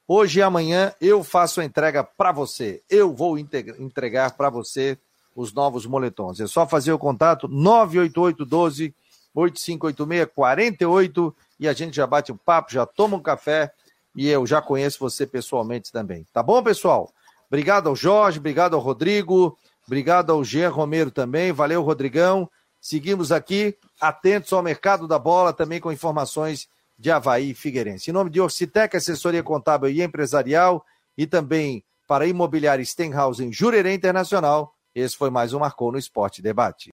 hoje e amanhã, eu faço a entrega para você. Eu vou entregar para você os novos moletons. É só fazer o contato 988 12 8586 48 e a gente já bate um papo, já toma um café e eu já conheço você pessoalmente também. Tá bom, pessoal? Obrigado ao Jorge, obrigado ao Rodrigo, obrigado ao Jean Romero também. Valeu, Rodrigão. Seguimos aqui, atentos ao mercado da bola, também com informações de Havaí e Figueirense. Em nome de Orcitec, assessoria contábil e empresarial, e também para imobiliária Stenhouse em Jurerê Internacional, esse foi mais um Marcou no Esporte Debate.